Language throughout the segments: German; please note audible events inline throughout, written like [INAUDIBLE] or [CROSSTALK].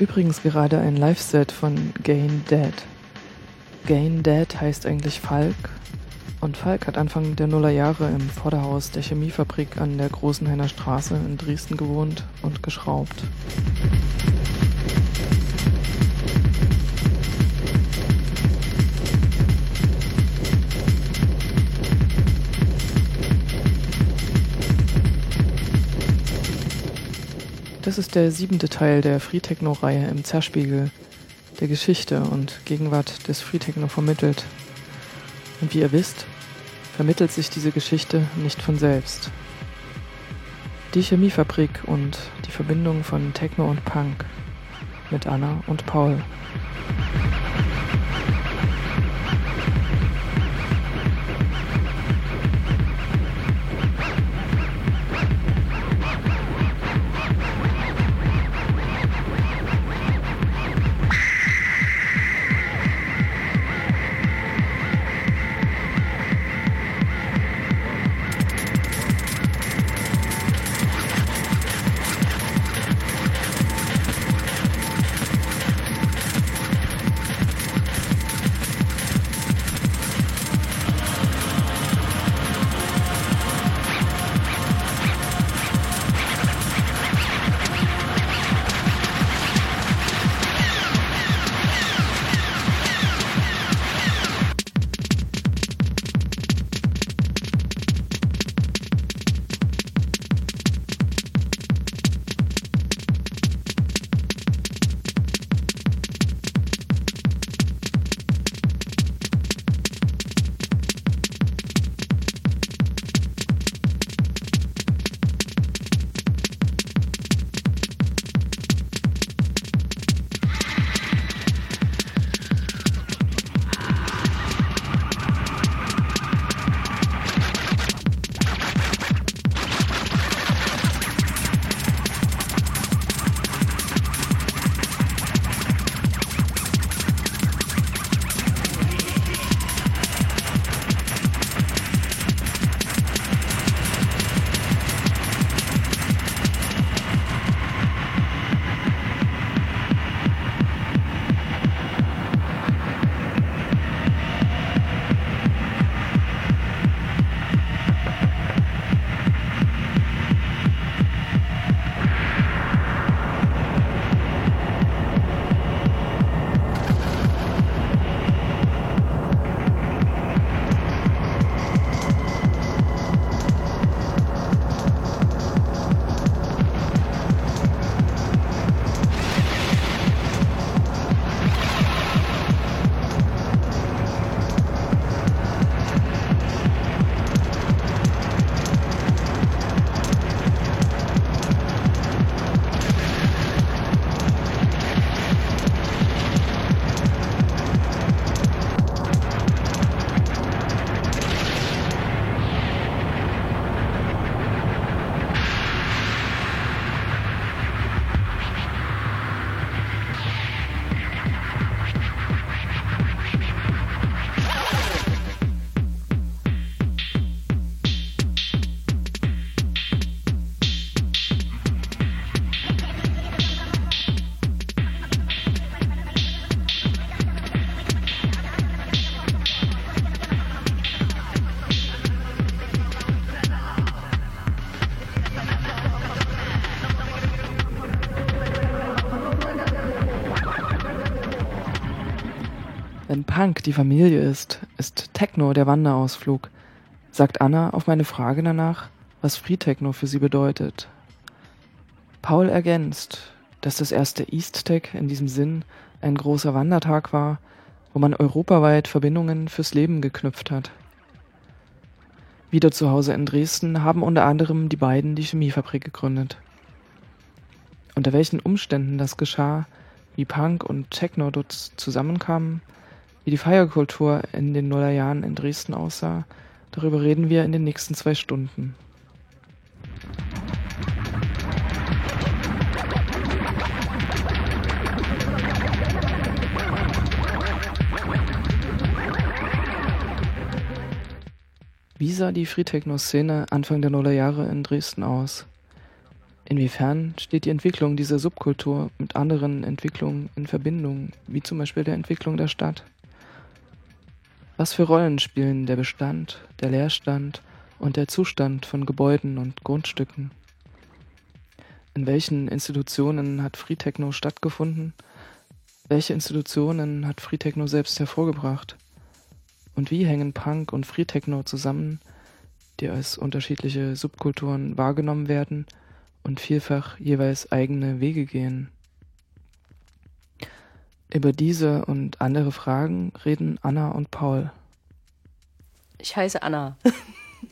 Übrigens gerade ein Live-Set von Gain Dead. Gain Dead heißt eigentlich Falk und Falk hat Anfang der Nullerjahre im Vorderhaus der Chemiefabrik an der Großenhainer Straße in Dresden gewohnt und geschraubt. Das ist der siebente Teil der Free Techno-Reihe im Zerspiegel, der Geschichte und Gegenwart des Free Techno vermittelt. Und wie ihr wisst, vermittelt sich diese Geschichte nicht von selbst. Die Chemiefabrik und die Verbindung von Techno und Punk mit Anna und Paul. Punk die Familie ist, ist Techno der Wanderausflug, sagt Anna auf meine Frage danach, was Free Techno für sie bedeutet. Paul ergänzt, dass das erste East Tech in diesem Sinn ein großer Wandertag war, wo man europaweit Verbindungen fürs Leben geknüpft hat. Wieder zu Hause in Dresden haben unter anderem die beiden die Chemiefabrik gegründet. Unter welchen Umständen das geschah, wie Punk und Techno dort zusammenkamen, wie die Feierkultur in den Nullerjahren in Dresden aussah, darüber reden wir in den nächsten zwei Stunden. Wie sah die Freetechno-Szene Anfang der Nullerjahre in Dresden aus? Inwiefern steht die Entwicklung dieser Subkultur mit anderen Entwicklungen in Verbindung, wie zum Beispiel der Entwicklung der Stadt? Was für Rollen spielen der Bestand, der Leerstand und der Zustand von Gebäuden und Grundstücken? In welchen Institutionen hat Freetechno stattgefunden? Welche Institutionen hat Freetechno selbst hervorgebracht? Und wie hängen Punk und Free Techno zusammen, die als unterschiedliche Subkulturen wahrgenommen werden und vielfach jeweils eigene Wege gehen? Über diese und andere Fragen reden Anna und Paul. Ich heiße Anna.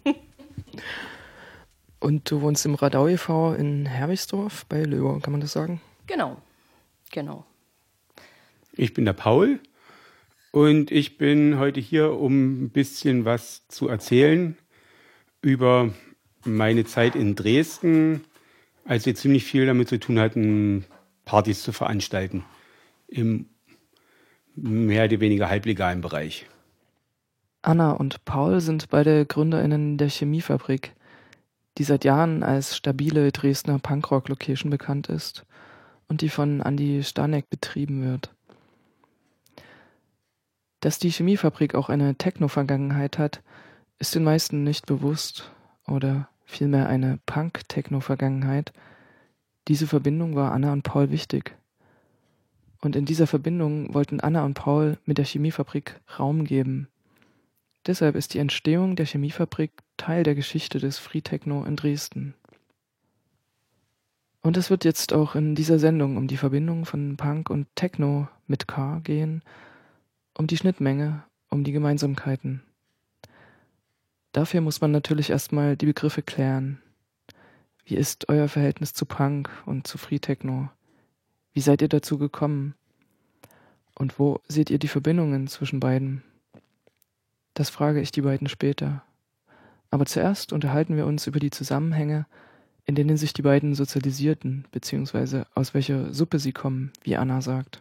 [LAUGHS] und du wohnst im Radau e.V. in Herwigsdorf bei Löber, kann man das sagen? Genau, genau. Ich bin der Paul und ich bin heute hier, um ein bisschen was zu erzählen über meine Zeit in Dresden, als wir ziemlich viel damit zu tun hatten, Partys zu veranstalten. Im mehr oder weniger halblegalen Bereich. Anna und Paul sind beide GründerInnen der Chemiefabrik, die seit Jahren als stabile Dresdner Punkrock-Location bekannt ist und die von Andy Stanek betrieben wird. Dass die Chemiefabrik auch eine Techno-Vergangenheit hat, ist den meisten nicht bewusst oder vielmehr eine Punk-Techno-Vergangenheit. Diese Verbindung war Anna und Paul wichtig. Und in dieser Verbindung wollten Anna und Paul mit der Chemiefabrik Raum geben. Deshalb ist die Entstehung der Chemiefabrik Teil der Geschichte des Free Techno in Dresden. Und es wird jetzt auch in dieser Sendung um die Verbindung von Punk und Techno mit K gehen um die Schnittmenge, um die Gemeinsamkeiten. Dafür muss man natürlich erstmal die Begriffe klären. Wie ist euer Verhältnis zu Punk und zu Free Techno? Wie seid ihr dazu gekommen? Und wo seht ihr die Verbindungen zwischen beiden? Das frage ich die beiden später. Aber zuerst unterhalten wir uns über die Zusammenhänge, in denen sich die beiden sozialisierten, beziehungsweise aus welcher Suppe sie kommen, wie Anna sagt.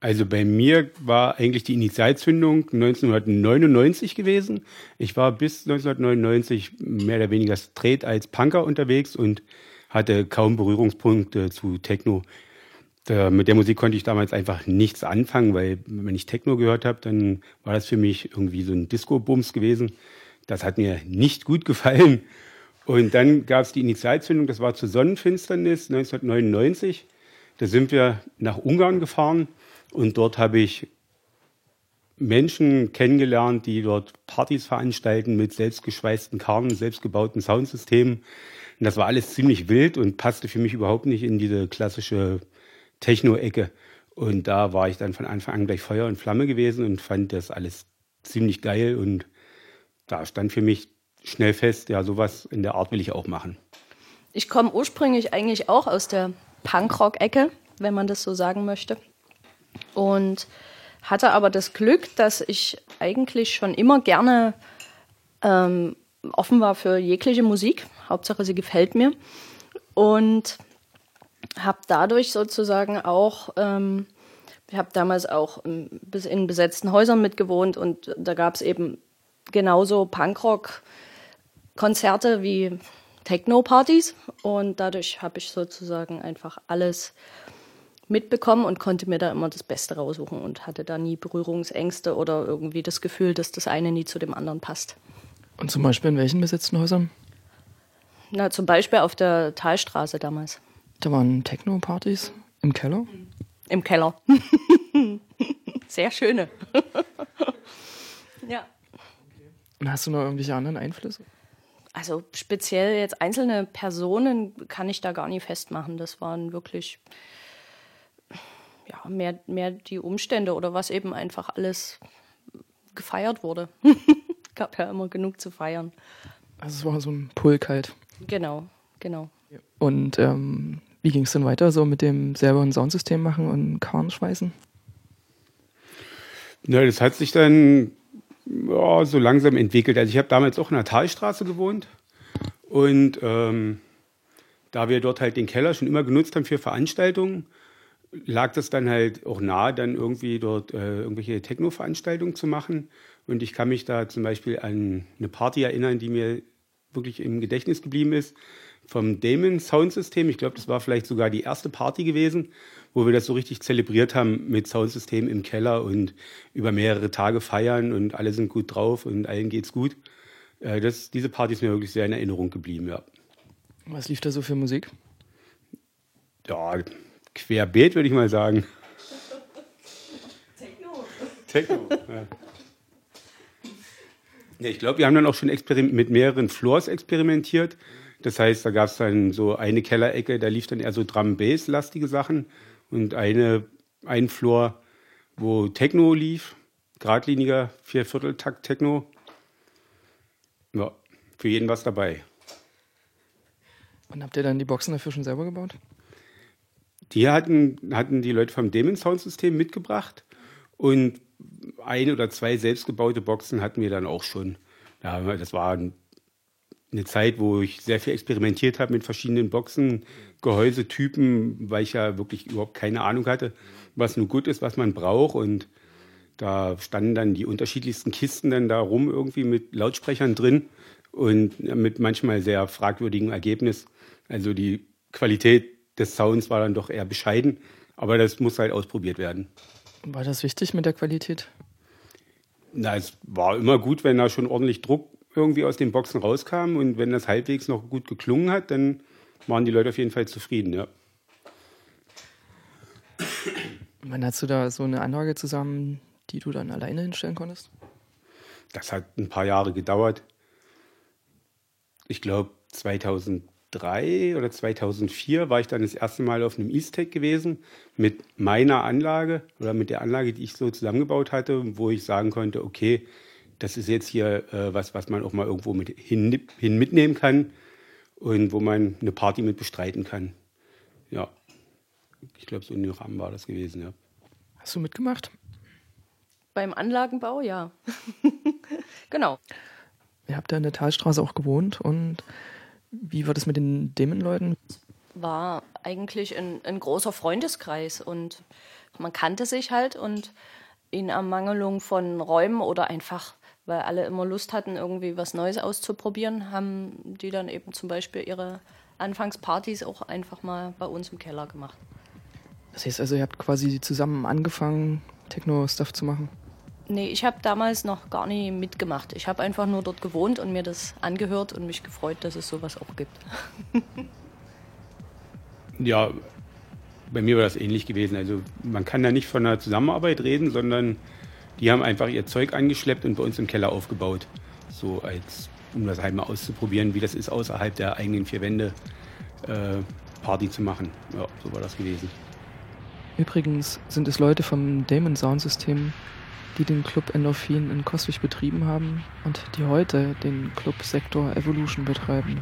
Also bei mir war eigentlich die Initialzündung 1999 gewesen. Ich war bis 1999 mehr oder weniger straight als Punker unterwegs und hatte kaum Berührungspunkte zu Techno. Da, mit der Musik konnte ich damals einfach nichts anfangen, weil wenn ich Techno gehört habe, dann war das für mich irgendwie so ein Disco-Bums gewesen. Das hat mir nicht gut gefallen. Und dann gab es die Initialzündung, das war zur Sonnenfinsternis 1999. Da sind wir nach Ungarn gefahren und dort habe ich Menschen kennengelernt, die dort Partys veranstalten mit selbstgeschweißten Karren, selbstgebauten Soundsystemen. Und das war alles ziemlich wild und passte für mich überhaupt nicht in diese klassische Techno-Ecke. Und da war ich dann von Anfang an gleich Feuer und Flamme gewesen und fand das alles ziemlich geil. Und da stand für mich schnell fest, ja, sowas in der Art will ich auch machen. Ich komme ursprünglich eigentlich auch aus der Punkrock-Ecke, wenn man das so sagen möchte. Und hatte aber das Glück, dass ich eigentlich schon immer gerne ähm, offen war für jegliche Musik. Hauptsache, sie gefällt mir. Und habe dadurch sozusagen auch, ähm, ich habe damals auch bis in besetzten Häusern mitgewohnt und da gab es eben genauso Punkrock-Konzerte wie Techno-Partys. Und dadurch habe ich sozusagen einfach alles mitbekommen und konnte mir da immer das Beste raussuchen und hatte da nie Berührungsängste oder irgendwie das Gefühl, dass das eine nie zu dem anderen passt. Und zum Beispiel in welchen besetzten Häusern? Na, zum Beispiel auf der Talstraße damals. Da waren Techno-Partys im Keller? Im Keller. [LAUGHS] sehr schöne. [LAUGHS] ja. Und hast du noch irgendwelche anderen Einflüsse? Also speziell jetzt einzelne Personen kann ich da gar nicht festmachen. Das waren wirklich ja, mehr, mehr die Umstände oder was eben einfach alles gefeiert wurde. [LAUGHS] Gab ja immer genug zu feiern. Also es war so ein Pulk halt. Genau, genau. Und ähm, wie ging es dann weiter, so mit dem selber ein Soundsystem machen und Karren schweißen? Na, das hat sich dann ja, so langsam entwickelt. Also ich habe damals auch in der Talstraße gewohnt und ähm, da wir dort halt den Keller schon immer genutzt haben für Veranstaltungen, lag das dann halt auch nahe, dann irgendwie dort äh, irgendwelche Techno-Veranstaltungen zu machen. Und ich kann mich da zum Beispiel an eine Party erinnern, die mir wirklich im Gedächtnis geblieben ist, vom Damon Soundsystem. Ich glaube, das war vielleicht sogar die erste Party gewesen, wo wir das so richtig zelebriert haben mit Soundsystem im Keller und über mehrere Tage feiern und alle sind gut drauf und allen geht's gut. Äh, das, diese Party ist mir wirklich sehr in Erinnerung geblieben, ja. Was lief da so für Musik? Ja, querbeet, würde ich mal sagen. Techno. Techno, ja. ja ich glaube, wir haben dann auch schon mit mehreren Floors experimentiert. Das heißt, da gab es dann so eine Kellerecke, da lief dann eher so Drum-Bass-lastige Sachen und eine, ein Floor, wo Techno lief, geradliniger Viervierteltakt-Techno. Ja, für jeden was dabei. Und habt ihr dann die Boxen dafür schon selber gebaut? Die hatten, hatten die Leute vom Demon Sound System mitgebracht und ein oder zwei selbstgebaute Boxen hatten wir dann auch schon. Ja, das war eine Zeit, wo ich sehr viel experimentiert habe mit verschiedenen Boxen, Gehäusetypen, weil ich ja wirklich überhaupt keine Ahnung hatte, was nun gut ist, was man braucht. Und da standen dann die unterschiedlichsten Kisten dann da rum irgendwie mit Lautsprechern drin und mit manchmal sehr fragwürdigem Ergebnis. Also die Qualität des Sounds war dann doch eher bescheiden, aber das muss halt ausprobiert werden. War das wichtig mit der Qualität? Na, es war immer gut, wenn da schon ordentlich Druck irgendwie aus den Boxen rauskam und wenn das halbwegs noch gut geklungen hat, dann waren die Leute auf jeden Fall zufrieden, ja. Wann hast du da so eine Anlage zusammen, die du dann alleine hinstellen konntest? Das hat ein paar Jahre gedauert. Ich glaube 2003 oder 2004 war ich dann das erste Mal auf einem Eastech gewesen mit meiner Anlage oder mit der Anlage, die ich so zusammengebaut hatte, wo ich sagen konnte, okay, das ist jetzt hier äh, was, was man auch mal irgendwo mit hin, hin, mitnehmen kann und wo man eine Party mit bestreiten kann. Ja, ich glaube, so in Rahmen war das gewesen, ja. Hast du mitgemacht? Beim Anlagenbau, ja. [LAUGHS] genau. Ihr habt ja in der Talstraße auch gewohnt und wie war das mit den Dämonleuten? War eigentlich ein, ein großer Freundeskreis und man kannte sich halt und in Ermangelung von Räumen oder einfach weil alle immer Lust hatten, irgendwie was Neues auszuprobieren, haben die dann eben zum Beispiel ihre Anfangspartys auch einfach mal bei uns im Keller gemacht. Das heißt also, ihr habt quasi zusammen angefangen, Techno-Stuff zu machen? Nee, ich habe damals noch gar nie mitgemacht. Ich habe einfach nur dort gewohnt und mir das angehört und mich gefreut, dass es sowas auch gibt. [LAUGHS] ja, bei mir war das ähnlich gewesen. Also man kann da nicht von einer Zusammenarbeit reden, sondern die haben einfach ihr Zeug angeschleppt und bei uns im Keller aufgebaut. So als, um das halt mal auszuprobieren, wie das ist, außerhalb der eigenen vier Wände äh, Party zu machen. Ja, so war das gewesen. Übrigens sind es Leute vom Damon Sound System, die den Club Endorphin in Koswig betrieben haben und die heute den Club Sektor Evolution betreiben.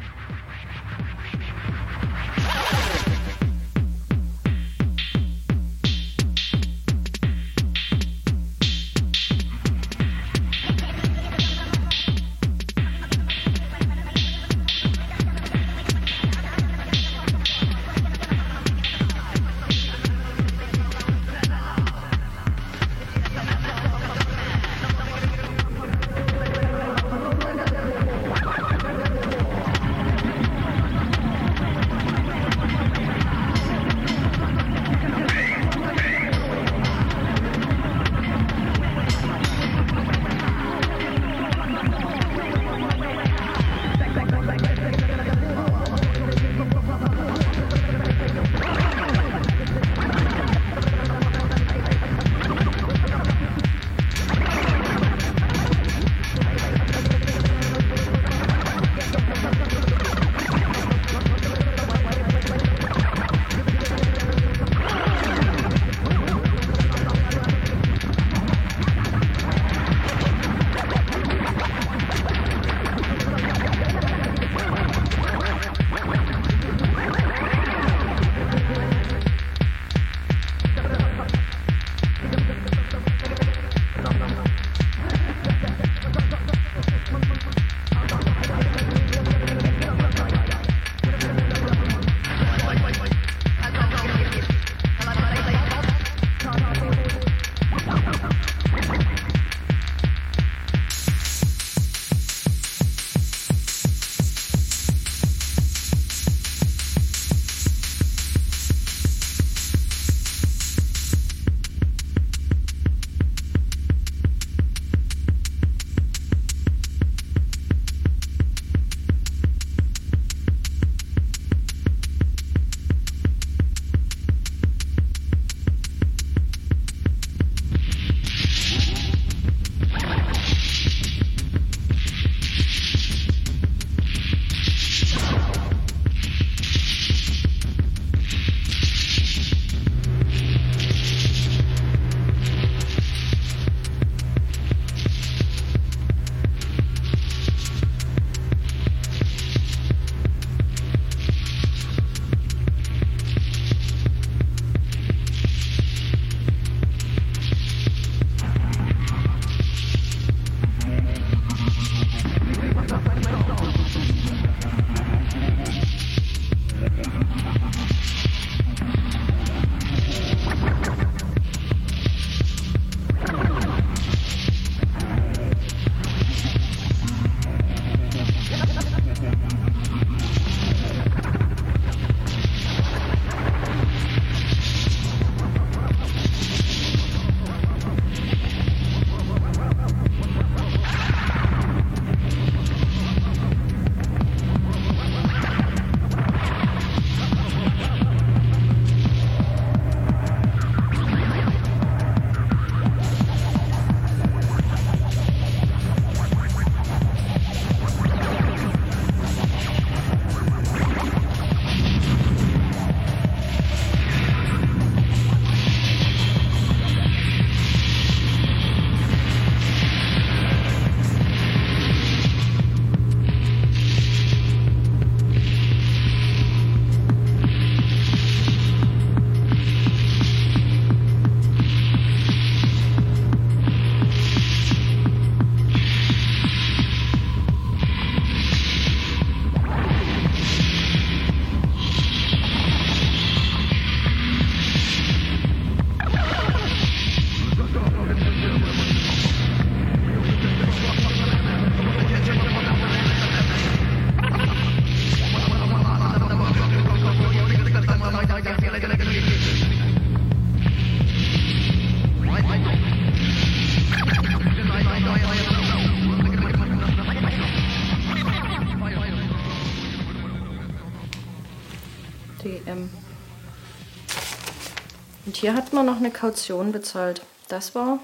Und hier hat man noch eine Kaution bezahlt. Das war,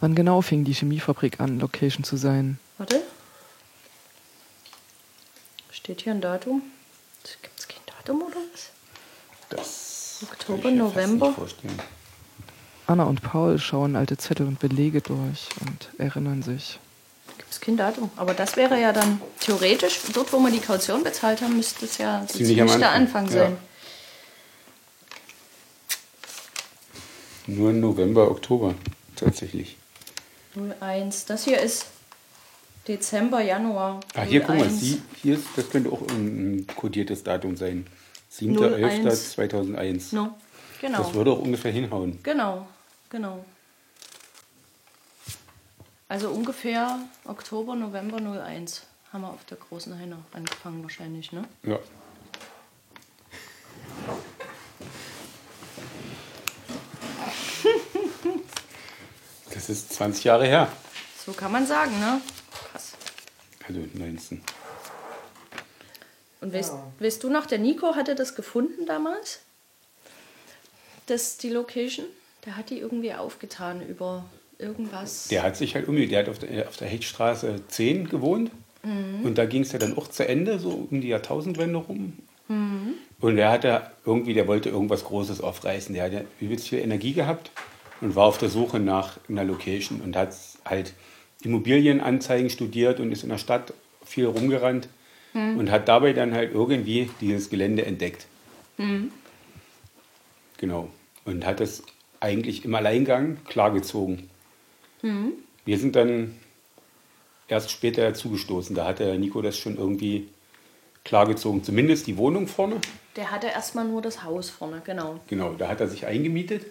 Wann genau fing die Chemiefabrik an, Location zu sein? warte. Steht hier ein Datum? Gibt es kein Datum oder was? Das Oktober, kann ich mir fast November? nicht vorstellen. Anna und Paul schauen alte Zettel und Belege durch und erinnern sich. Gibt es kein Datum. Aber das wäre ja dann theoretisch, dort wo wir die Kaution bezahlt haben, müsste es ja Ziemlich der Anfang, Anfang ja. Nur November, Oktober tatsächlich. 01. Das hier ist Dezember, Januar. Ah, hier, guck mal, 01. Sie, hier ist, das könnte auch ein, kodiertes Datum sein. 01. 7.11.2001. No. Genau. Das würde auch ungefähr hinhauen. Genau, genau. Also ungefähr Oktober, November 01 haben wir auf der großen Heine angefangen wahrscheinlich, ne? Ja. Ist 20 Jahre her. So kann man sagen, ne? Krass. Also 19. Und weißt, weißt du noch, der Nico hatte das gefunden damals? Das, die Location? Der hat die irgendwie aufgetan über irgendwas. Der hat sich halt irgendwie, der hat auf der, auf der Hechtstraße 10 gewohnt. Und da ging es ja dann auch zu Ende, so um die Jahrtausendwende rum. Und der hatte irgendwie, der wollte irgendwas Großes aufreißen. Der hatte übelst viel Energie gehabt und war auf der Suche nach einer Location und hat halt Immobilienanzeigen studiert und ist in der Stadt viel rumgerannt und hat dabei dann halt irgendwie dieses Gelände entdeckt. Genau. Und hat es eigentlich im Alleingang klargezogen. Wir sind dann erst später dazugestoßen. Da hat der Nico das schon irgendwie klargezogen. Zumindest die Wohnung vorne. Der hatte erstmal nur das Haus vorne, genau. Genau, da hat er sich eingemietet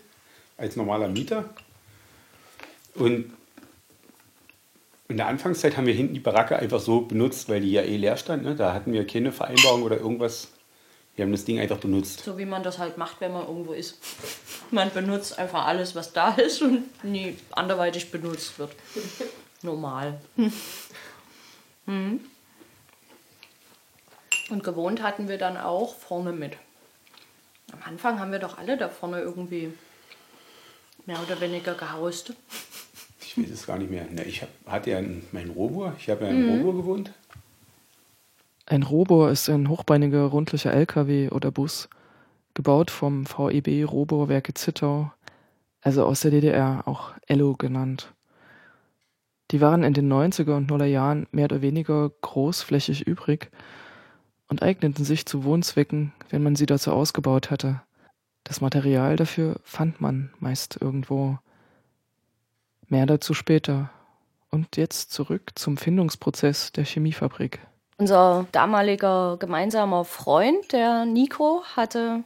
als normaler Mieter. Und in der Anfangszeit haben wir hinten die Baracke einfach so benutzt, weil die ja eh leer stand. Ne? Da hatten wir keine Vereinbarung oder irgendwas. Wir haben das Ding einfach benutzt. So wie man das halt macht, wenn man irgendwo ist. [LAUGHS] Man benutzt einfach alles, was da [LAUGHS] ist und nie anderweitig benutzt wird. Normal. [LAUGHS] Hm. Und gewohnt hatten wir dann auch vorne mit. Am Anfang haben wir doch alle da vorne irgendwie mehr oder weniger gehaust. Ich weiß es gar nicht mehr. Na, ich hab, hatte ja einen, meinen Robur. Ich habe ja in Robur gewohnt. Ein Robor ist ein hochbeiniger rundlicher LKW oder Bus, gebaut vom VEB Roborwerke Zittau, also aus der DDR, auch Ello genannt. Die waren in den 90er und 0er Jahren mehr oder weniger großflächig übrig und eigneten sich zu Wohnzwecken, wenn man sie dazu ausgebaut hatte. Das Material dafür fand man meist irgendwo. Mehr dazu später. Und jetzt zurück zum Findungsprozess der Chemiefabrik. Unser damaliger gemeinsamer Freund, der Nico, hatte,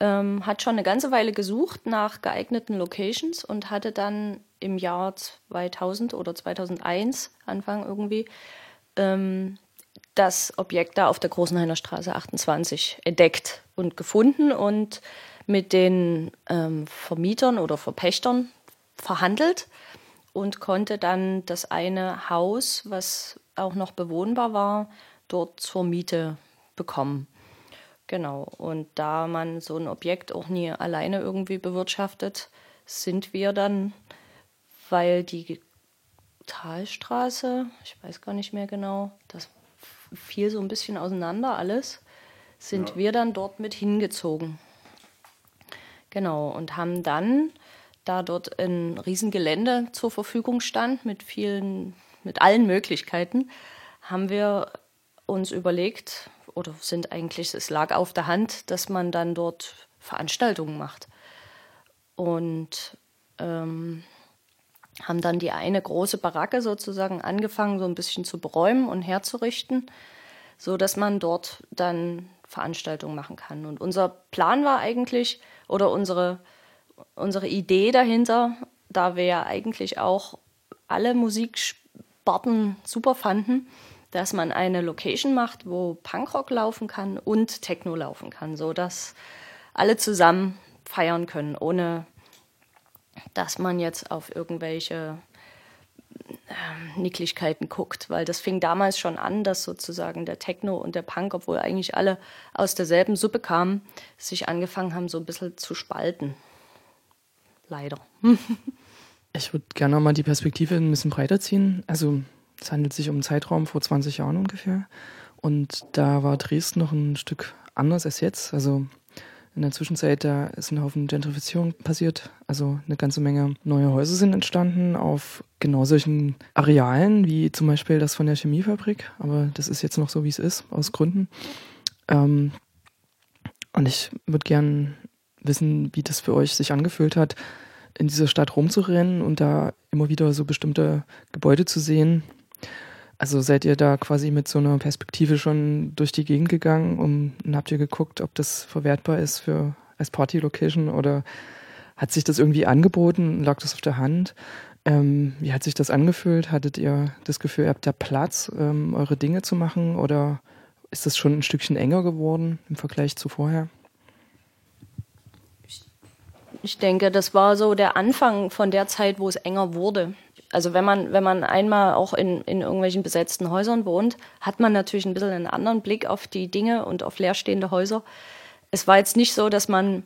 ähm, hat schon eine ganze Weile gesucht nach geeigneten Locations und hatte dann im Jahr 2000 oder 2001, Anfang irgendwie, ähm, das Objekt da auf der Großenhainer Straße 28 entdeckt und gefunden und mit den ähm, Vermietern oder Verpächtern verhandelt und konnte dann das eine Haus, was auch noch bewohnbar war, dort zur Miete bekommen. Genau. Und da man so ein Objekt auch nie alleine irgendwie bewirtschaftet, sind wir dann, weil die Talstraße, ich weiß gar nicht mehr genau, das fiel so ein bisschen auseinander alles, sind Ja. wir dann dort mit hingezogen. Genau, und haben dann, da dort ein Riesengelände zur Verfügung stand mit vielen, mit allen Möglichkeiten, haben wir uns überlegt, oder sind eigentlich, es lag auf der Hand, dass man dann dort Veranstaltungen macht. Und ähm, haben dann die eine große Baracke sozusagen angefangen, so ein bisschen zu beräumen und herzurichten, so dass man dort dann Veranstaltungen machen kann. Und unser Plan war eigentlich, oder unsere, unsere Idee dahinter, da wir ja eigentlich auch alle Musiksparten super fanden, dass man eine Location macht, wo Punkrock laufen kann und Techno laufen kann, so dass alle zusammen feiern können, ohne dass man jetzt auf irgendwelche Nicklichkeiten guckt, weil das fing damals schon an, dass sozusagen der Techno und der Punk, obwohl eigentlich alle aus derselben Suppe kamen, sich angefangen haben, so ein bisschen zu spalten. Leider. [LAUGHS] ich würde gerne mal die Perspektive ein bisschen breiter ziehen. Also es handelt sich um einen Zeitraum vor 20 Jahren ungefähr. Und da war Dresden noch ein Stück anders als jetzt. Also in der Zwischenzeit, da ist ein Haufen Gentrifizierung passiert. Also eine ganze Menge neue Häuser sind entstanden auf genau solchen Arealen, wie zum Beispiel das von der Chemiefabrik. Aber das ist jetzt noch so, wie es ist, aus Gründen. Ähm, und ich würde gern wissen, wie das für euch sich angefühlt hat, in dieser Stadt rumzurennen und da immer wieder so bestimmte Gebäude zu sehen. Also seid ihr da quasi mit so einer Perspektive schon durch die Gegend gegangen um, und habt ihr geguckt, ob das verwertbar ist für als Party-Location oder hat sich das irgendwie angeboten? Lag das auf der Hand? Ähm, wie hat sich das angefühlt? Hattet ihr das Gefühl, ihr habt da Platz, ähm, eure Dinge zu machen oder ist das schon ein Stückchen enger geworden im Vergleich zu vorher? Ich denke, das war so der Anfang von der Zeit, wo es enger wurde. Also wenn man, wenn man einmal auch in, in irgendwelchen besetzten Häusern wohnt, hat man natürlich ein bisschen einen anderen Blick auf die Dinge und auf leerstehende Häuser. Es war jetzt nicht so, dass man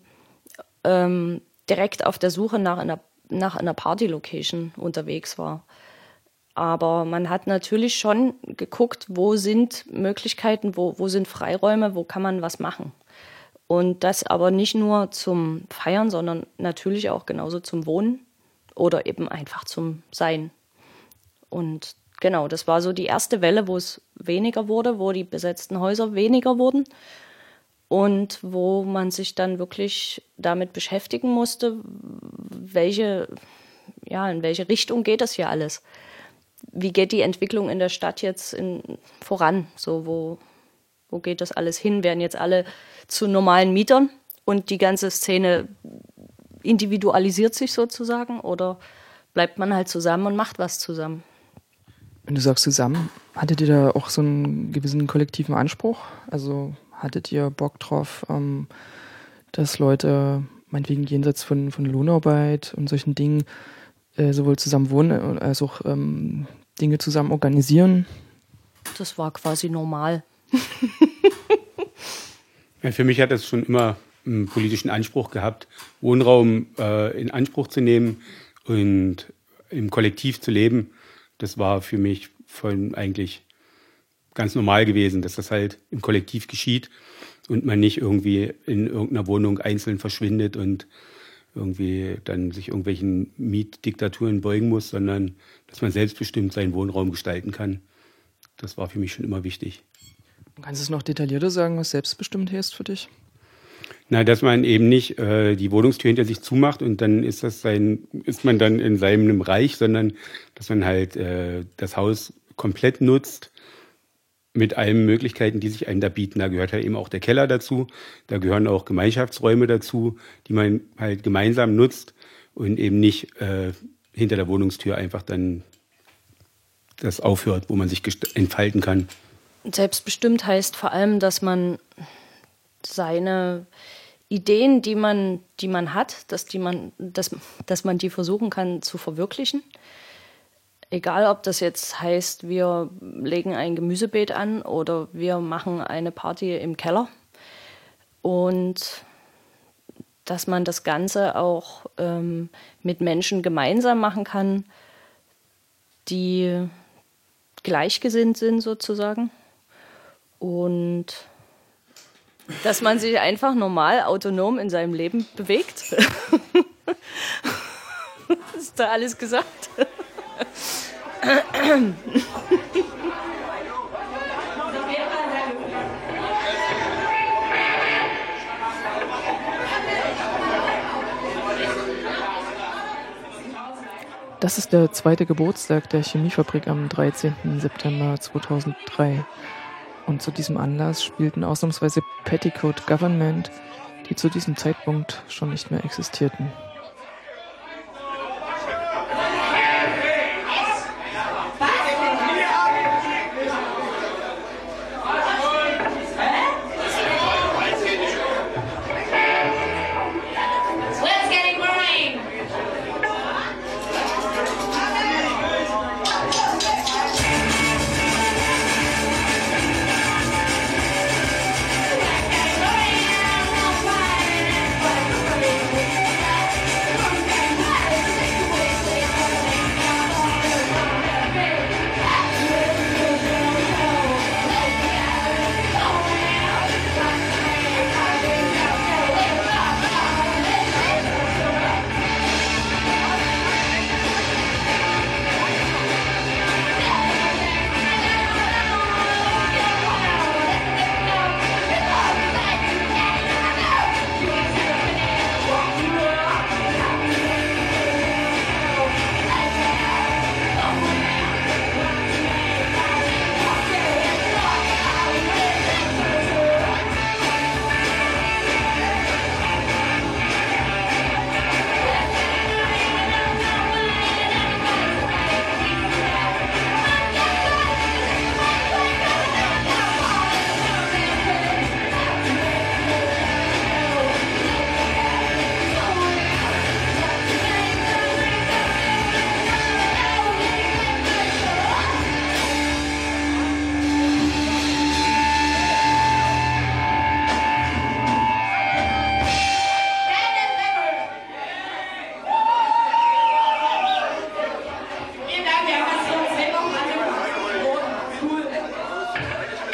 ähm, direkt auf der Suche nach einer, nach einer Party-Location unterwegs war. Aber man hat natürlich schon geguckt, wo sind Möglichkeiten, wo, wo sind Freiräume, wo kann man was machen. Und das aber nicht nur zum Feiern, sondern natürlich auch genauso zum Wohnen oder eben einfach zum Sein. Und genau, das war so die erste Welle, wo es weniger wurde, wo die besetzten Häuser weniger wurden und wo man sich dann wirklich damit beschäftigen musste, welche, ja, in welche Richtung geht das hier alles? Wie geht die Entwicklung in der Stadt jetzt in, voran? So, wo, wo geht das alles hin? Werden jetzt alle zu normalen Mietern und die ganze Szene individualisiert sich sozusagen oder bleibt man halt zusammen und macht was zusammen? Wenn du sagst zusammen, hattet ihr da auch so einen gewissen kollektiven Anspruch? Also hattet ihr Bock drauf, ähm, dass Leute meinetwegen jenseits von, von Lohnarbeit und solchen Dingen äh, sowohl zusammen wohnen als auch ähm, Dinge zusammen organisieren? Das war quasi normal. [LAUGHS] Ja, für mich hat das schon immer einen politischen Anspruch gehabt, Wohnraum äh, in Anspruch zu nehmen und im Kollektiv zu leben. Das war für mich von eigentlich ganz normal gewesen, dass das halt im Kollektiv geschieht und man nicht irgendwie in irgendeiner Wohnung einzeln verschwindet und irgendwie dann sich irgendwelchen Mietdiktaturen beugen muss, sondern dass man selbstbestimmt seinen Wohnraum gestalten kann. Das war für mich schon immer wichtig. Kannst du es noch detaillierter sagen, was selbstbestimmt heißt für dich? Na, dass man eben nicht äh, die Wohnungstür hinter sich zumacht und dann ist das sein, ist man dann in seinem Reich, sondern dass man halt äh, das Haus komplett nutzt mit allen Möglichkeiten, die sich einem da bieten. Da gehört halt eben auch der Keller dazu, da gehören auch Gemeinschaftsräume dazu, die man halt gemeinsam nutzt und eben nicht äh, hinter der Wohnungstür einfach dann das aufhört, wo man sich entfalten kann. Selbstbestimmt heißt vor allem, dass man seine Ideen, die man, die man hat, dass, die man, dass, dass man die versuchen kann zu verwirklichen. Egal, ob das jetzt heißt, wir legen ein Gemüsebeet an oder wir machen eine Party im Keller. Und dass man das Ganze auch ähm, mit Menschen gemeinsam machen kann, die gleichgesinnt sind sozusagen. Und dass man sich einfach normal, autonom in seinem Leben bewegt. [LAUGHS] Ist da alles gesagt? Das ist der zweite Geburtstag der Chemiefabrik am 13. September 2003. Und zu diesem Anlass spielten ausnahmsweise Petticoat Government, die zu diesem Zeitpunkt schon nicht mehr existierten.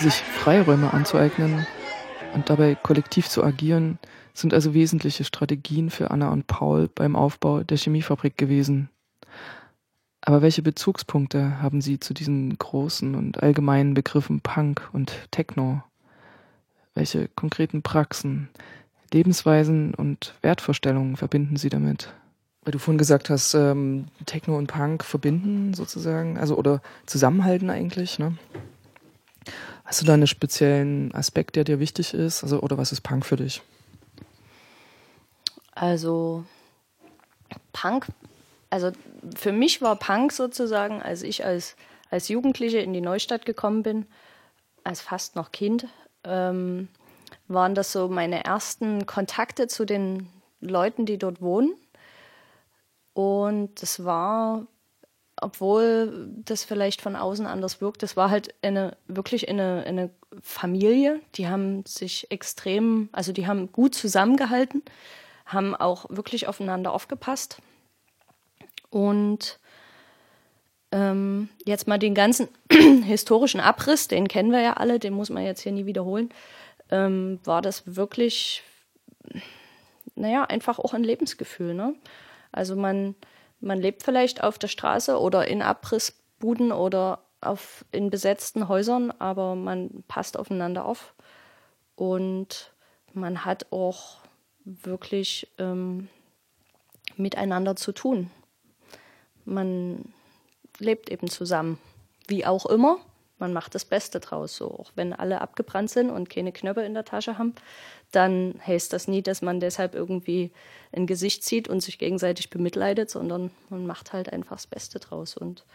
Sich Freiräume anzueignen und dabei kollektiv zu agieren, sind also wesentliche Strategien für Anna und Paul beim Aufbau der Chemiefabrik gewesen. Aber welche Bezugspunkte haben Sie zu diesen großen und allgemeinen Begriffen Punk und Techno? Welche konkreten Praxen, Lebensweisen und Wertvorstellungen verbinden Sie damit? Weil du vorhin gesagt hast, ähm, Techno und Punk verbinden sozusagen, also oder zusammenhalten eigentlich, ne? Hast du da einen speziellen Aspekt, der dir wichtig ist? Also, oder was ist Punk für dich? Also Punk, also für mich war Punk sozusagen, als ich als, als Jugendliche in die Neustadt gekommen bin, als fast noch Kind, ähm, waren das so meine ersten Kontakte zu den Leuten, die dort wohnen. Und das war, obwohl das vielleicht von außen anders wirkt, das war halt eine, wirklich eine, eine Familie. Die haben sich extrem, also die haben gut zusammengehalten haben auch wirklich aufeinander aufgepasst. Und ähm, jetzt mal den ganzen [CLEARS THROAT] historischen Abriss, den kennen wir ja alle, den muss man jetzt hier nie wiederholen, ähm, war das wirklich, naja, einfach auch ein Lebensgefühl. Ne? Also man, man lebt vielleicht auf der Straße oder in Abrissbuden oder auf, in besetzten Häusern, aber man passt aufeinander auf und man hat auch wirklich ähm, miteinander zu tun. Man lebt eben zusammen, wie auch immer. Man macht das Beste draus. So, auch wenn alle abgebrannt sind und keine Knöpfe in der Tasche haben, dann heißt das nie, dass man deshalb irgendwie ein Gesicht zieht und sich gegenseitig bemitleidet, sondern man macht halt einfach das Beste draus. Und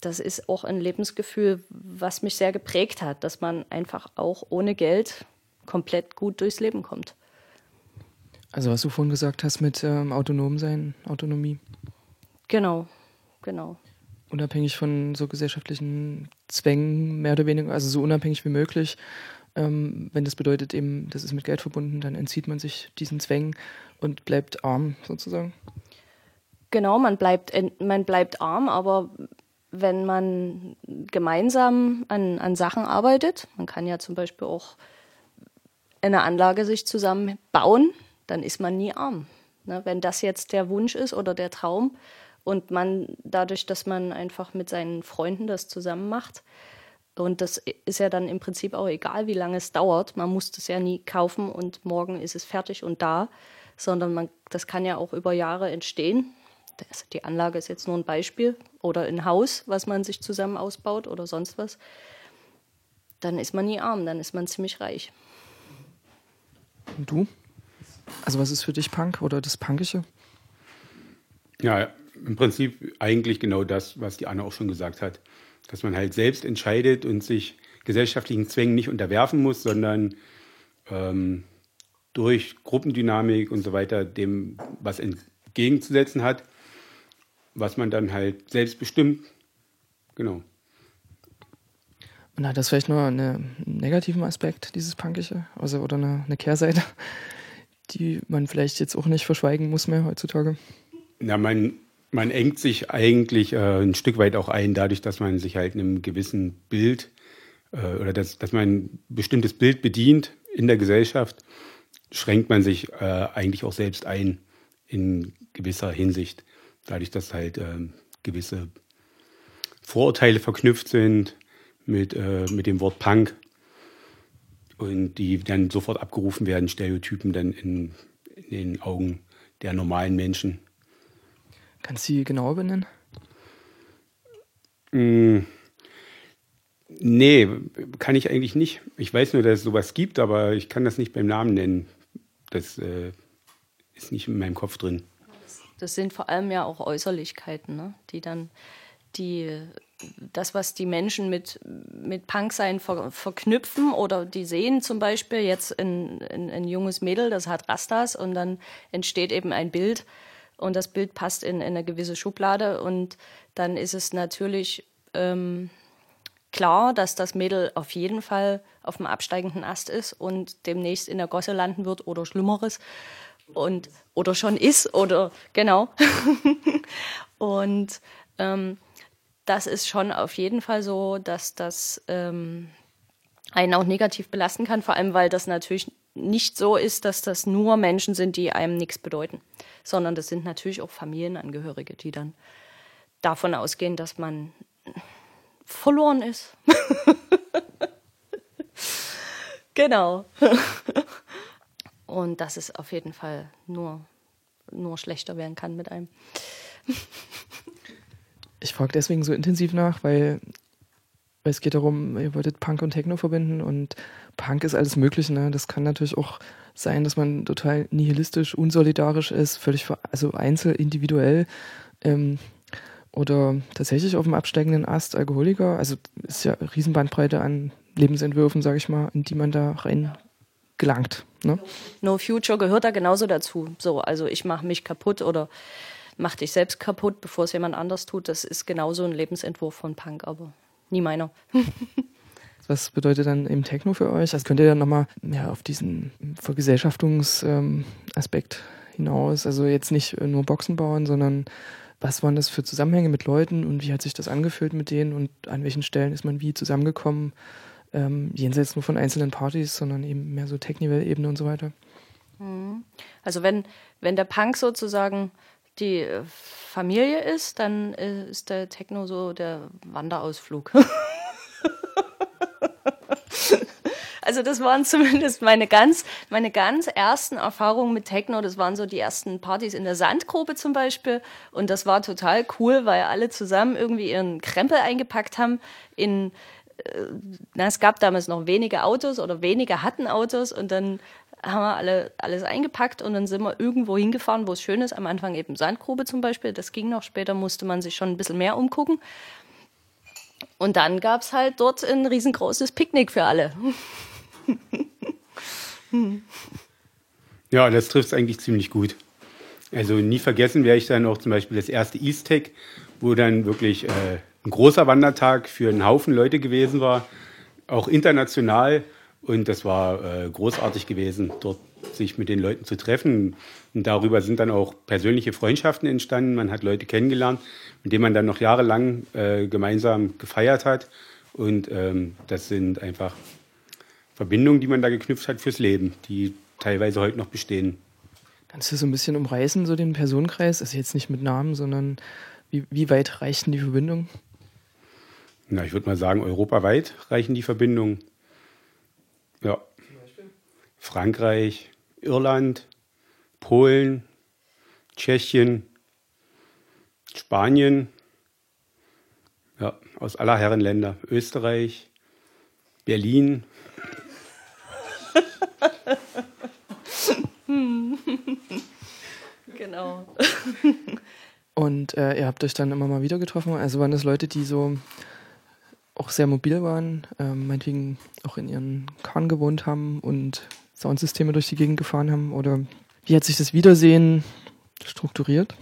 das ist auch ein Lebensgefühl, was mich sehr geprägt hat, dass man einfach auch ohne Geld komplett gut durchs Leben kommt. Also was du vorhin gesagt hast mit ähm, autonom sein, Autonomie. Genau, genau. Unabhängig von so gesellschaftlichen Zwängen, mehr oder weniger, also so unabhängig wie möglich. Ähm, wenn das bedeutet eben, das ist mit Geld verbunden, dann entzieht man sich diesen Zwängen und bleibt arm sozusagen. Genau, man bleibt, man bleibt arm, aber wenn man gemeinsam an, an Sachen arbeitet, man kann ja zum Beispiel auch eine Anlage sich zusammen bauen, dann ist man nie arm. Ne? Wenn das jetzt der Wunsch ist oder der Traum und man dadurch, dass man einfach mit seinen Freunden das zusammen macht, und das ist ja dann im Prinzip auch egal, wie lange es dauert. Man muss das ja nie kaufen und morgen ist es fertig und da, sondern man, das kann ja auch über Jahre entstehen. Das, die Anlage ist jetzt nur ein Beispiel oder ein Haus, was man sich zusammen ausbaut oder sonst was. Dann ist man nie arm, dann ist man ziemlich reich. Und du? Also was ist für dich Punk oder das Punkische? Ja, im Prinzip eigentlich genau das, was die Anna auch schon gesagt hat. Dass man halt selbst entscheidet und sich gesellschaftlichen Zwängen nicht unterwerfen muss, sondern ähm, durch Gruppendynamik und so weiter dem was entgegenzusetzen hat, was man dann halt selbst bestimmt. Genau. Und hat das vielleicht nur einen negativen Aspekt, dieses Punkische? Also, oder eine, eine Kehrseite? die man vielleicht jetzt auch nicht verschweigen muss mehr heutzutage? Na, man, man engt sich eigentlich äh, ein Stück weit auch ein, dadurch, dass man sich halt einem gewissen Bild äh, oder dass, dass man ein bestimmtes Bild bedient in der Gesellschaft, schränkt man sich äh, eigentlich auch selbst ein in gewisser Hinsicht. Dadurch, dass halt äh, gewisse Vorurteile verknüpft sind mit, äh, mit dem Wort Punk und die dann sofort abgerufen werden, Stereotypen dann in, in den Augen der normalen Menschen. Kannst du die genauer benennen? Mm, nee, kann ich eigentlich nicht. Ich weiß nur, dass es sowas gibt, aber ich kann das nicht beim Namen nennen. Das äh, ist nicht in meinem Kopf drin. Das sind vor allem ja auch Äußerlichkeiten, ne? die dann die das, was die Menschen mit, mit Punksein ver, verknüpfen oder die sehen zum Beispiel jetzt ein, ein, ein, junges Mädel, das hat Rastas und dann entsteht eben ein Bild und das Bild passt in, in eine gewisse Schublade. Und dann ist es natürlich ähm, klar, dass das Mädel auf jeden Fall auf dem absteigenden Ast ist und demnächst in der Gosse landen wird oder Schlimmeres. Und oder schon ist oder genau. [LAUGHS] Und ähm, das ist schon auf jeden Fall so, dass das ähm, einen auch negativ belasten kann, vor allem weil das natürlich nicht so ist, dass das nur Menschen sind, die einem nichts bedeuten, sondern das sind natürlich auch Familienangehörige, die dann davon ausgehen, dass man verloren ist. [LAUGHS] genau. Und dass es auf jeden Fall nur, nur schlechter werden kann mit einem. Ich frage deswegen so intensiv nach, weil es geht darum, ihr wolltet Punk und Techno verbinden und Punk ist alles Mögliche. Ne? Das kann natürlich auch sein, dass man total nihilistisch, unsolidarisch ist, völlig also einzeln, individuell ähm, oder tatsächlich auf dem absteigenden Ast Alkoholiker. Also ist ja eine Riesenbandbreite an Lebensentwürfen, sage ich mal, in die man da rein gelangt. Ne? No Future gehört da genauso dazu. So, also ich mache mich kaputt oder mach dich selbst kaputt, bevor es jemand anders tut. Das ist genauso ein Lebensentwurf von Punk, aber nie meiner. [LAUGHS] Was bedeutet dann eben Techno für euch? Also könnt ihr dann nochmal ja, auf diesen Vergesellschaftungsaspekt ähm, hinaus, also jetzt nicht nur Boxen bauen, sondern was waren das für Zusammenhänge mit Leuten und wie hat sich das angefühlt mit denen und an welchen Stellen ist man wie zusammengekommen? Ähm, jenseits nur von einzelnen Partys, sondern eben mehr so Technical-Ebene und so weiter. Mhm. Also wenn, wenn der Punk sozusagen die äh, Familie ist, dann äh, ist der Techno so der Wanderausflug. [LAUGHS] also das waren zumindest meine ganz, meine ganz ersten Erfahrungen mit Techno. Das waren so die ersten Partys in der Sandgrube zum Beispiel. Und das war total cool, weil alle zusammen irgendwie ihren Krempel eingepackt haben in äh, na, es gab damals noch wenige Autos oder wenige hatten Autos und dann haben wir alle, alles eingepackt und dann sind wir irgendwo hingefahren, wo es schön ist. Am Anfang eben Sandgrube zum Beispiel, das ging noch. Später musste man sich schon ein bisschen mehr umgucken. Und dann gab es halt dort ein riesengroßes Picknick für alle. ja, das trifft es eigentlich ziemlich gut. Also nie vergessen werde ich dann auch zum Beispiel das erste East-Tech, wo dann wirklich äh, ein großer Wandertag für einen Haufen Leute gewesen war, auch international. Und das war äh, großartig gewesen, dort sich mit den Leuten zu treffen. Und darüber sind dann auch persönliche Freundschaften entstanden. Man hat Leute kennengelernt, mit denen man dann noch jahrelang äh, gemeinsam gefeiert hat. Und ähm, das sind einfach Verbindungen, die man da geknüpft hat fürs Leben, die teilweise heute noch bestehen. Kannst du so ein bisschen umreißen, so den Personenkreis? Also jetzt nicht mit Namen, sondern wie, wie weit reichten die Verbindungen? Na, ich würde mal sagen, europaweit reichen die Verbindungen. Ja. Frankreich, Irland, Polen, Tschechien, Spanien, ja, aus aller Herren Länder, Österreich, Berlin. [LAUGHS] genau. Und äh, ihr habt euch dann immer mal wieder getroffen. Also waren das Leute, die so auch sehr mobil waren, ähm, meinetwegen auch in ihren Kahn gewohnt haben und Soundsysteme durch die Gegend gefahren haben? Oder wie hat sich das Wiedersehen strukturiert?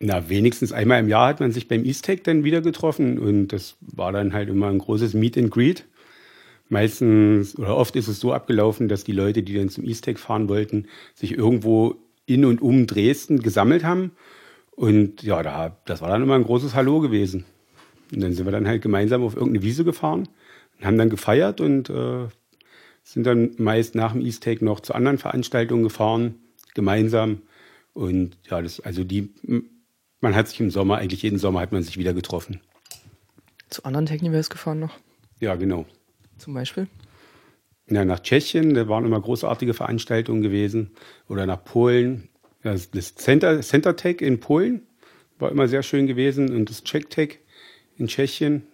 Na, wenigstens einmal im Jahr hat man sich beim Eastec dann wieder getroffen und das war dann halt immer ein großes Meet and Greet. Meistens oder oft ist es so abgelaufen, dass die Leute, die dann zum Eastec fahren wollten, sich irgendwo in und um Dresden gesammelt haben. Und ja, da, das war dann immer ein großes Hallo gewesen. Und dann sind wir dann halt gemeinsam auf irgendeine Wiese gefahren und haben dann gefeiert und äh, sind dann meist nach dem East noch zu anderen Veranstaltungen gefahren, gemeinsam. Und ja, das, also die, man hat sich im Sommer, eigentlich jeden Sommer hat man sich wieder getroffen. Zu anderen Technivals gefahren noch? Ja, genau. Zum Beispiel? Ja, nach Tschechien, da waren immer großartige Veranstaltungen gewesen. Oder nach Polen. Das, Center, Center Tech in Polen war immer sehr schön gewesen. Und das Czech Tech in Tschechien.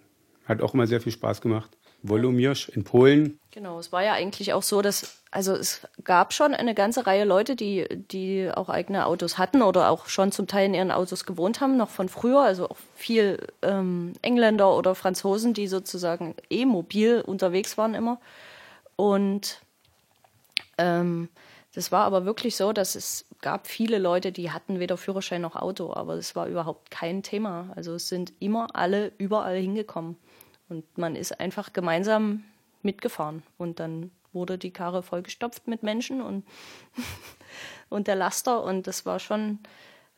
Hat auch immer sehr viel Spaß gemacht. Wolomirsch in Polen. Genau, es war ja eigentlich auch so, dass, also es gab schon eine ganze Reihe Leute, die, die auch eigene Autos hatten oder auch schon zum Teil in ihren Autos gewohnt haben, noch von früher, also auch viel ähm, Engländer oder Franzosen, die sozusagen eh mobil unterwegs waren immer. Und ähm, das war aber wirklich so, dass es gab viele Leute, die hatten weder Führerschein noch Auto, aber es war überhaupt kein Thema. Also es sind immer alle überall hingekommen. Und man ist einfach gemeinsam mitgefahren. Und dann wurde die Karre vollgestopft mit Menschen und, [LAUGHS] und der Laster. Und das war schon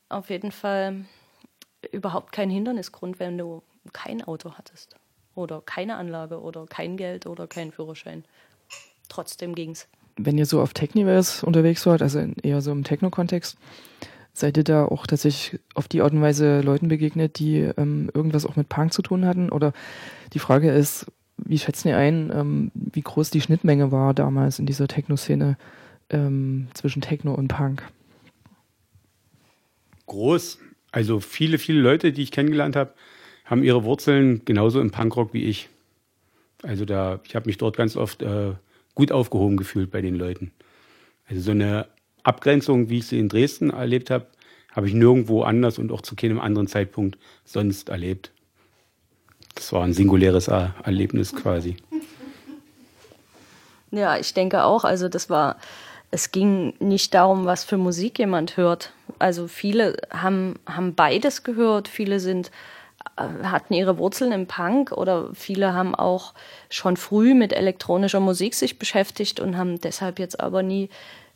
auf jeden Fall überhaupt kein Hindernisgrund, wenn du kein Auto hattest. oder keine Anlage oder kein Geld oder kein Führerschein. Trotzdem ging's. Wenn ihr so auf Techniverse unterwegs wart, also eher so im Techno-Kontext, seid ihr da auch tatsächlich auf die Art und Weise Leuten begegnet, die ähm, irgendwas auch mit Punk zu tun hatten? Oder die Frage ist, wie schätzen ihr ein, ähm, wie groß die Schnittmenge war damals in dieser Techno-Szene ähm, zwischen Techno und Punk? Groß. Also viele, viele Leute, die ich kennengelernt habe, haben ihre Wurzeln genauso im Punkrock wie ich. Also da, ich habe mich dort ganz oft äh, gut aufgehoben gefühlt bei den Leuten. Also so eine Abgrenzung, wie ich sie in Dresden erlebt habe, habe ich nirgendwo anders und auch zu keinem anderen Zeitpunkt sonst erlebt. Das war ein singuläres Erlebnis quasi. [LAUGHS] Ja, ich denke auch. Also das war, es ging nicht darum, was für Musik jemand hört. Also viele haben, haben beides gehört. Viele sind hatten ihre Wurzeln im Punk oder viele haben auch schon früh mit elektronischer Musik sich beschäftigt und haben deshalb jetzt aber nie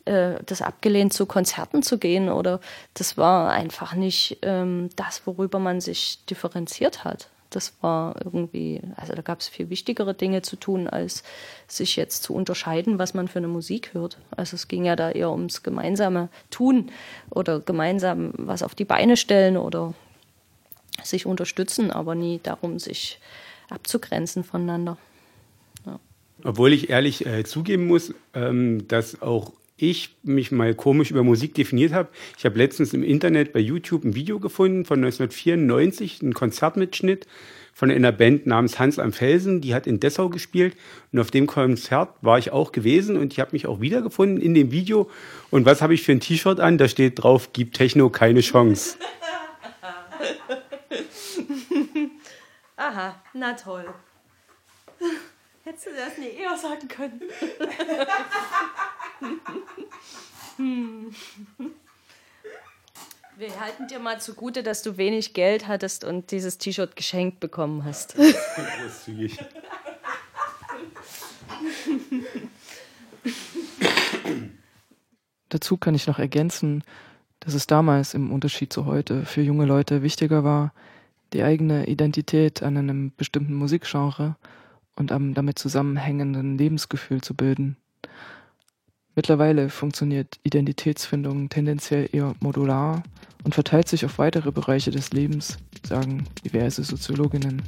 äh, das abgelehnt, zu Konzerten zu gehen oder das war einfach nicht ähm, das, worüber man sich differenziert hat. Das war irgendwie, also da gab es viel wichtigere Dinge zu tun, als sich jetzt zu unterscheiden, was man für eine Musik hört. Also es ging ja da eher ums gemeinsame Tun oder gemeinsam was auf die Beine stellen oder sich unterstützen, aber nie darum, sich abzugrenzen voneinander. Ja. Obwohl ich ehrlich äh, zugeben muss, ähm, dass auch ich mich mal komisch über Musik definiert habe. Ich habe letztens im Internet bei YouTube ein Video gefunden von 1994, ein Konzertmitschnitt von einer Band namens Hans am Felsen, die hat in Dessau gespielt und auf dem Konzert war ich auch gewesen und ich habe mich auch wiedergefunden in dem Video. Und was habe ich für ein T-Shirt an? Da steht drauf, gibt Techno keine Chance. [LAUGHS] [LAUGHS] Aha, na toll. Hättest du das nicht eher sagen können? hm. [LAUGHS] Wir halten dir mal zugute, dass du wenig Geld hattest und dieses T-Shirt geschenkt bekommen hast. [LAUGHS] Großzügig. Dazu kann ich noch ergänzen, dass es damals im Unterschied zu heute für junge Leute wichtiger war, die eigene Identität an einem bestimmten Musikgenre und am damit zusammenhängenden Lebensgefühl zu bilden. Mittlerweile funktioniert Identitätsfindung tendenziell eher modular und verteilt sich auf weitere Bereiche des Lebens, sagen diverse Soziologinnen.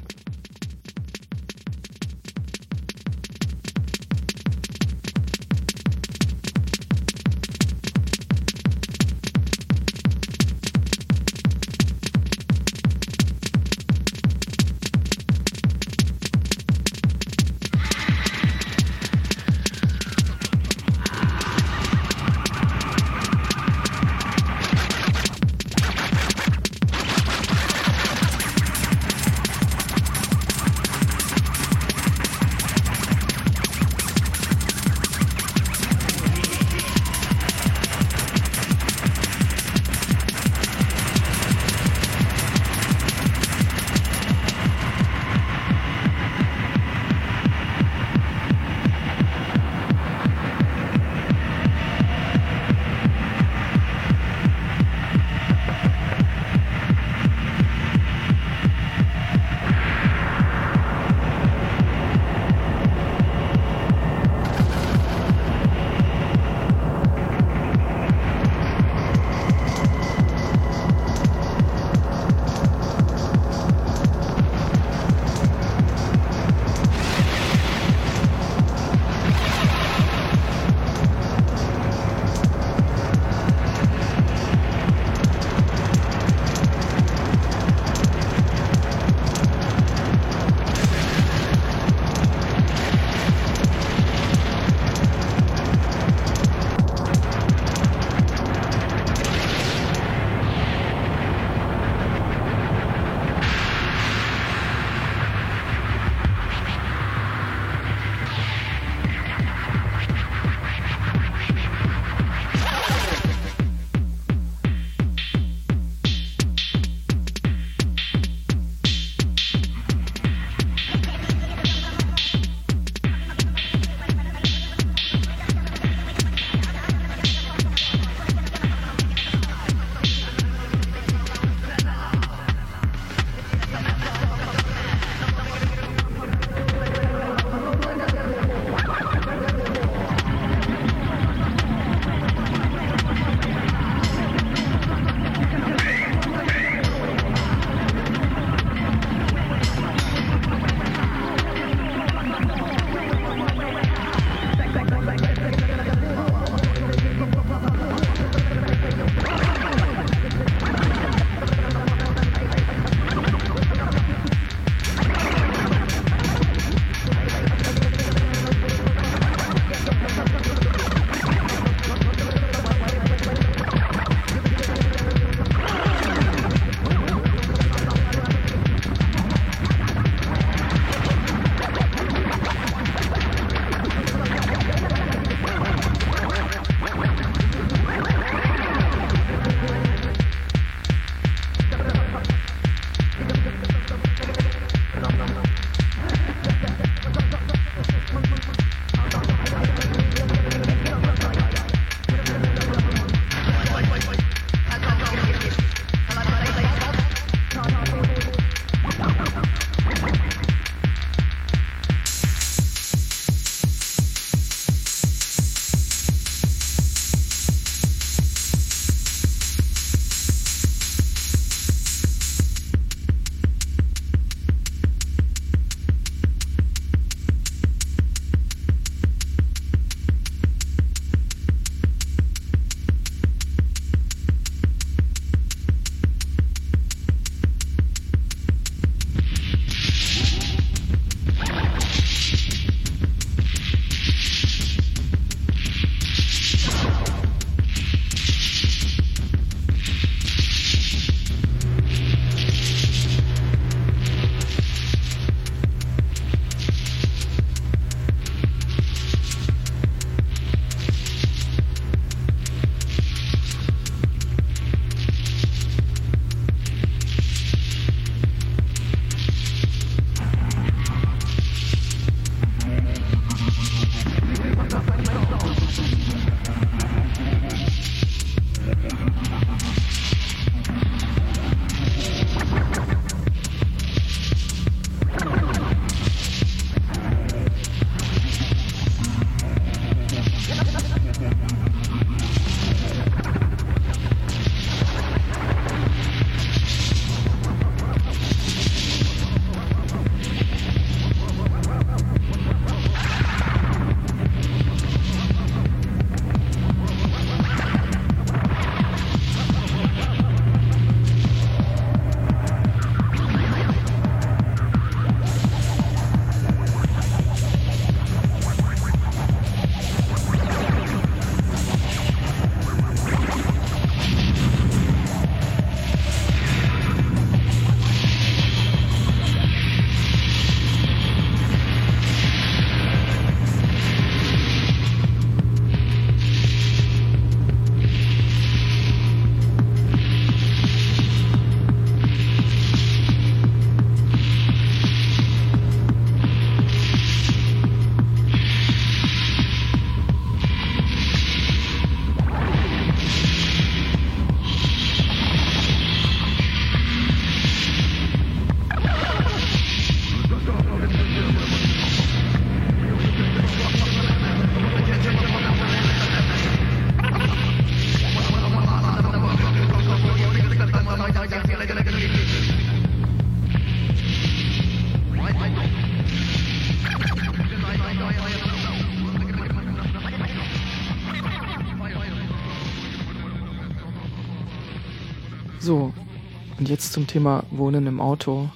Jetzt zum Thema Wohnen im Auto,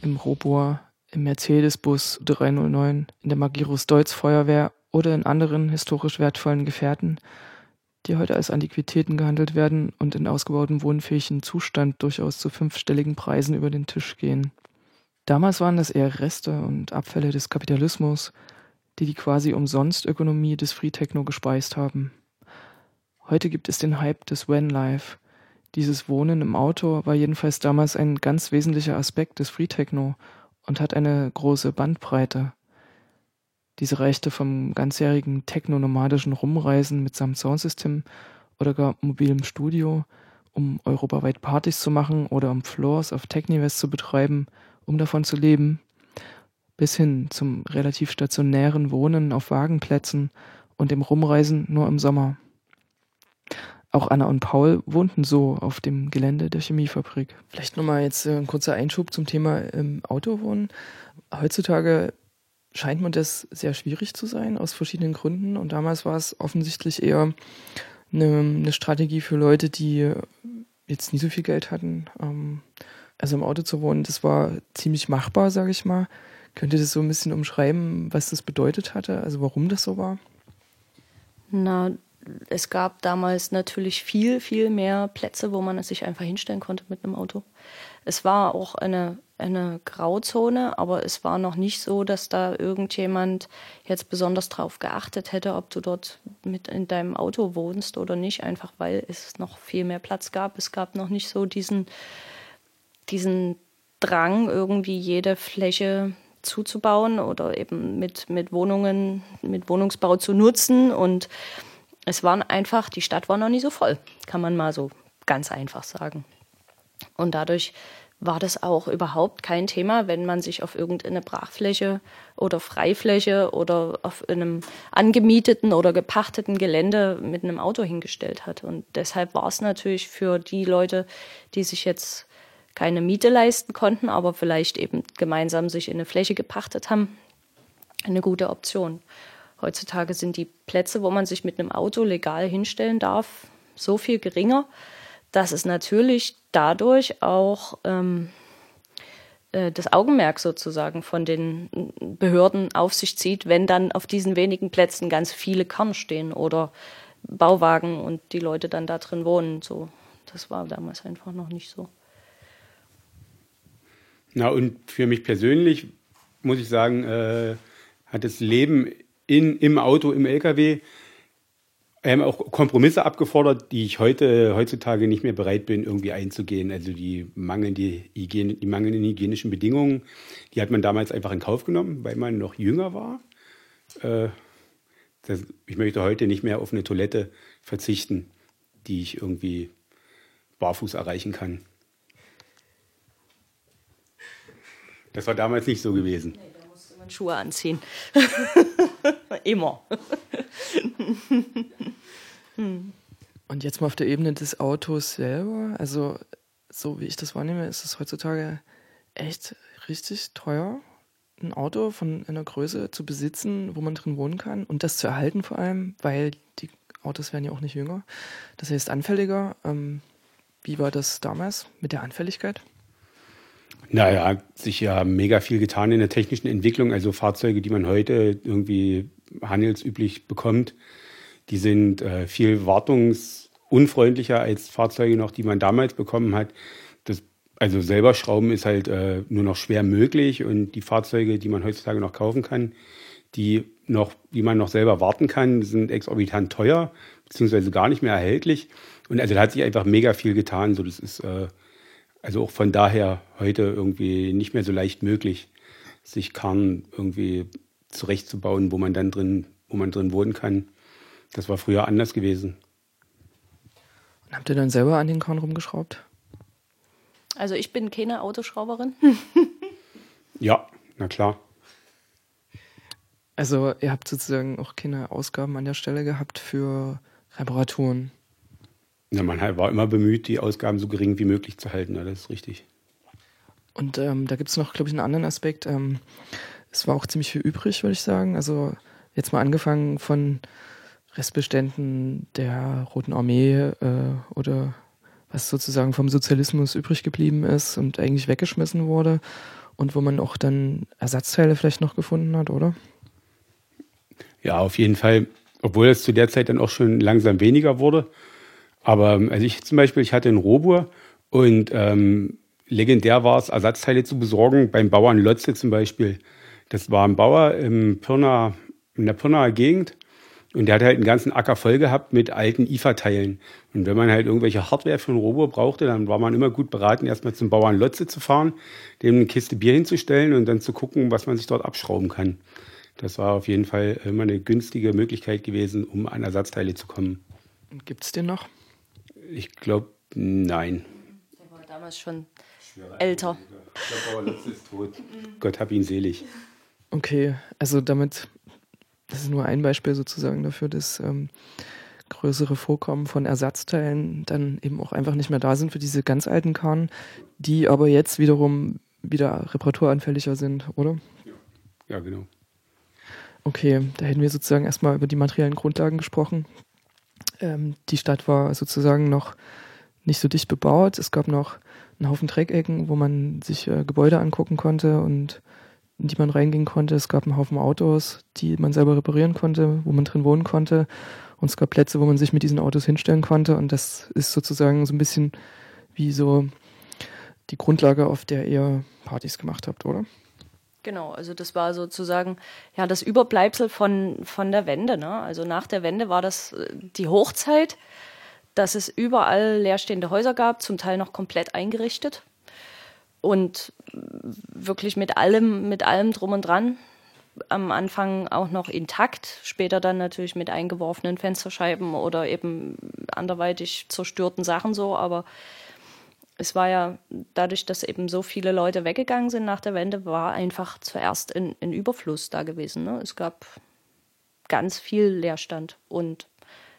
im Robor, im Mercedes-Bus 309, in der Magirus Deutz Feuerwehr oder in anderen historisch wertvollen Gefährten, die heute als Antiquitäten gehandelt werden und in ausgebautem wohnfähigen Zustand durchaus zu fünfstelligen Preisen über den Tisch gehen. Damals waren das eher Reste und Abfälle des Kapitalismus, die die quasi umsonst Ökonomie des Free Techno gespeist haben. Heute gibt es den Hype des Van-Life. Dieses Wohnen im Auto war jedenfalls damals ein ganz wesentlicher Aspekt des Free Techno und hat eine große Bandbreite. Diese reichte vom ganzjährigen technonomadischen Rumreisen mitsamt Soundsystem oder gar mobilem Studio, um europaweit Partys zu machen oder um Floors auf Technivest zu betreiben, um davon zu leben, bis hin zum relativ stationären Wohnen auf Wagenplätzen und dem Rumreisen nur im Sommer. Auch Anna und Paul wohnten so auf dem Gelände der Chemiefabrik. Vielleicht nochmal jetzt äh, ein kurzer Einschub zum Thema ähm, Autowohnen. Heutzutage scheint mir das sehr schwierig zu sein, aus verschiedenen Gründen. Und damals war es offensichtlich eher eine, eine Strategie für Leute, die jetzt nie so viel Geld hatten. Ähm, also im Auto zu wohnen, das war ziemlich machbar, sage ich mal. Könnt ihr das so ein bisschen umschreiben, was das bedeutet hatte, also warum das so war? Na, es gab damals natürlich viel, viel mehr Plätze, wo man es sich einfach hinstellen konnte mit einem Auto. Es war auch eine, eine Grauzone, aber es war noch nicht so, dass da irgendjemand jetzt besonders drauf geachtet hätte, ob du dort mit in deinem Auto wohnst oder nicht, einfach weil es noch viel mehr Platz gab. Es gab noch nicht so diesen, diesen Drang, irgendwie jede Fläche zuzubauen oder eben mit, mit Wohnungen, mit Wohnungsbau zu nutzen und es war einfach, die Stadt war noch nie so voll, kann man mal so ganz einfach sagen. Und dadurch war das auch überhaupt kein Thema, wenn man sich auf irgendeine Brachfläche oder Freifläche oder auf einem angemieteten oder gepachteten Gelände mit einem Auto hingestellt hat. Und deshalb war es natürlich für die Leute, die sich jetzt keine Miete leisten konnten, aber vielleicht eben gemeinsam sich in eine Fläche gepachtet haben, eine gute Option. Heutzutage sind die Plätze, wo man sich mit einem Auto legal hinstellen darf, so viel geringer, dass es natürlich dadurch auch ähm, äh, das Augenmerk sozusagen von den Behörden auf sich zieht, wenn dann auf diesen wenigen Plätzen ganz viele Kern stehen oder Bauwagen und die Leute dann da drin wohnen. So, das war damals einfach noch nicht so. Na und für mich persönlich muss ich sagen, äh, hat das Leben in, im Auto, im LKW. Wir haben auch Kompromisse abgefordert, die ich heute, heutzutage nicht mehr bereit bin, irgendwie einzugehen. Also die mangelnde Hygiene, die mangelnden hygienischen Bedingungen, die hat man damals einfach in Kauf genommen, weil man noch jünger war. Äh, das, ich möchte heute nicht mehr auf eine Toilette verzichten, die ich irgendwie barfuß erreichen kann. Das war damals nicht so gewesen. Schuhe anziehen. [LAUGHS] Immer. [LAUGHS] Und jetzt mal auf der Ebene des Autos selber. Also, so wie ich das wahrnehme, ist es heutzutage echt richtig teuer, ein Auto von einer Größe zu besitzen, wo man drin wohnen kann und das zu erhalten vor allem, weil die Autos werden ja auch nicht jünger. Das heißt anfälliger. Ähm, wie war das damals mit der Anfälligkeit? Naja, sich ja mega viel getan in der technischen Entwicklung. Also Fahrzeuge, die man heute irgendwie handelsüblich bekommt, die sind äh, viel wartungsunfreundlicher als Fahrzeuge noch, die man damals bekommen hat. Das, also selber Schrauben ist halt äh, nur noch schwer möglich und die Fahrzeuge, die man heutzutage noch kaufen kann, die noch, die man noch selber warten kann, sind exorbitant teuer, beziehungsweise gar nicht mehr erhältlich. Und also da hat sich einfach mega viel getan. So, das ist äh, also auch von daher heute irgendwie nicht mehr so leicht möglich, sich Karren irgendwie zurechtzubauen, wo man dann drin, wo man drin wohnen kann. Das war früher anders gewesen. Und habt ihr dann selber an den Karren rumgeschraubt? Also ich bin keine Autoschrauberin. ja, na klar. Also ihr habt sozusagen auch keine Ausgaben an der Stelle gehabt für Reparaturen. Ja, man war immer bemüht, die Ausgaben so gering wie möglich zu halten, ja, das ist richtig. Und ähm, da gibt es noch, glaube ich, einen anderen Aspekt. Ähm, es war auch ziemlich viel übrig, würde ich sagen. Also jetzt mal angefangen von Restbeständen der Roten Armee äh, oder was sozusagen vom Sozialismus übrig geblieben ist und eigentlich weggeschmissen wurde und wo man auch dann Ersatzteile vielleicht noch gefunden hat, oder? Ja, auf jeden Fall, obwohl es zu der Zeit dann auch schon langsam weniger wurde. Aber also ich zum Beispiel, ich hatte einen Robur und ähm, legendär war es, Ersatzteile zu besorgen beim Bauern Lotze zum Beispiel. Das war ein Bauer im Pirna, in der Pirnaer Gegend und der hat halt einen ganzen Acker voll gehabt mit alten IFA-Teilen. Und wenn man halt irgendwelche Hardware für einen Robo brauchte, dann war man immer gut beraten, erstmal zum Bauern Lotze zu fahren, dem eine Kiste Bier hinzustellen und dann zu gucken, was man sich dort abschrauben kann. Das war auf jeden Fall immer eine günstige Möglichkeit gewesen, um an Ersatzteile zu kommen. Gibt es den noch? Ich glaube, nein. Der war damals schon älter. Ich glaube, Lotze ist tot. [LAUGHS] Gott hab ihn selig. Okay, also damit, das ist nur ein Beispiel sozusagen dafür, dass ähm, größere Vorkommen von Ersatzteilen dann eben auch einfach nicht mehr da sind für diese ganz alten Karren, die aber jetzt wiederum wieder reparaturanfälliger sind, oder? Ja, genau. Okay, da hätten wir sozusagen erstmal über die materiellen Grundlagen gesprochen. Ähm, die Stadt war sozusagen noch nicht so dicht bebaut. Es gab noch einen Haufen Dreckecken, wo man sich äh, Gebäude angucken konnte und in die man reingehen konnte. Es gab einen Haufen Autos, die man selber reparieren konnte, wo man drin wohnen konnte. Und es gab Plätze, wo man sich mit diesen Autos hinstellen konnte. Und das ist sozusagen so ein bisschen wie so die Grundlage, auf der ihr Partys gemacht habt, oder? Genau, also das war sozusagen ja das Überbleibsel von, von der Wende. Ne? Also nach der Wende war das äh, die Hochzeit, dass es überall leerstehende Häuser gab, zum Teil noch komplett eingerichtet und wirklich mit allem, mit allem drum und dran. Am Anfang auch noch intakt, später dann natürlich mit eingeworfenen Fensterscheiben oder eben anderweitig zerstörten Sachen so, aber es war ja dadurch, dass eben so viele Leute weggegangen sind nach der Wende, war einfach zuerst ein, ein Überfluss da gewesen. Ne? Es gab ganz viel Leerstand und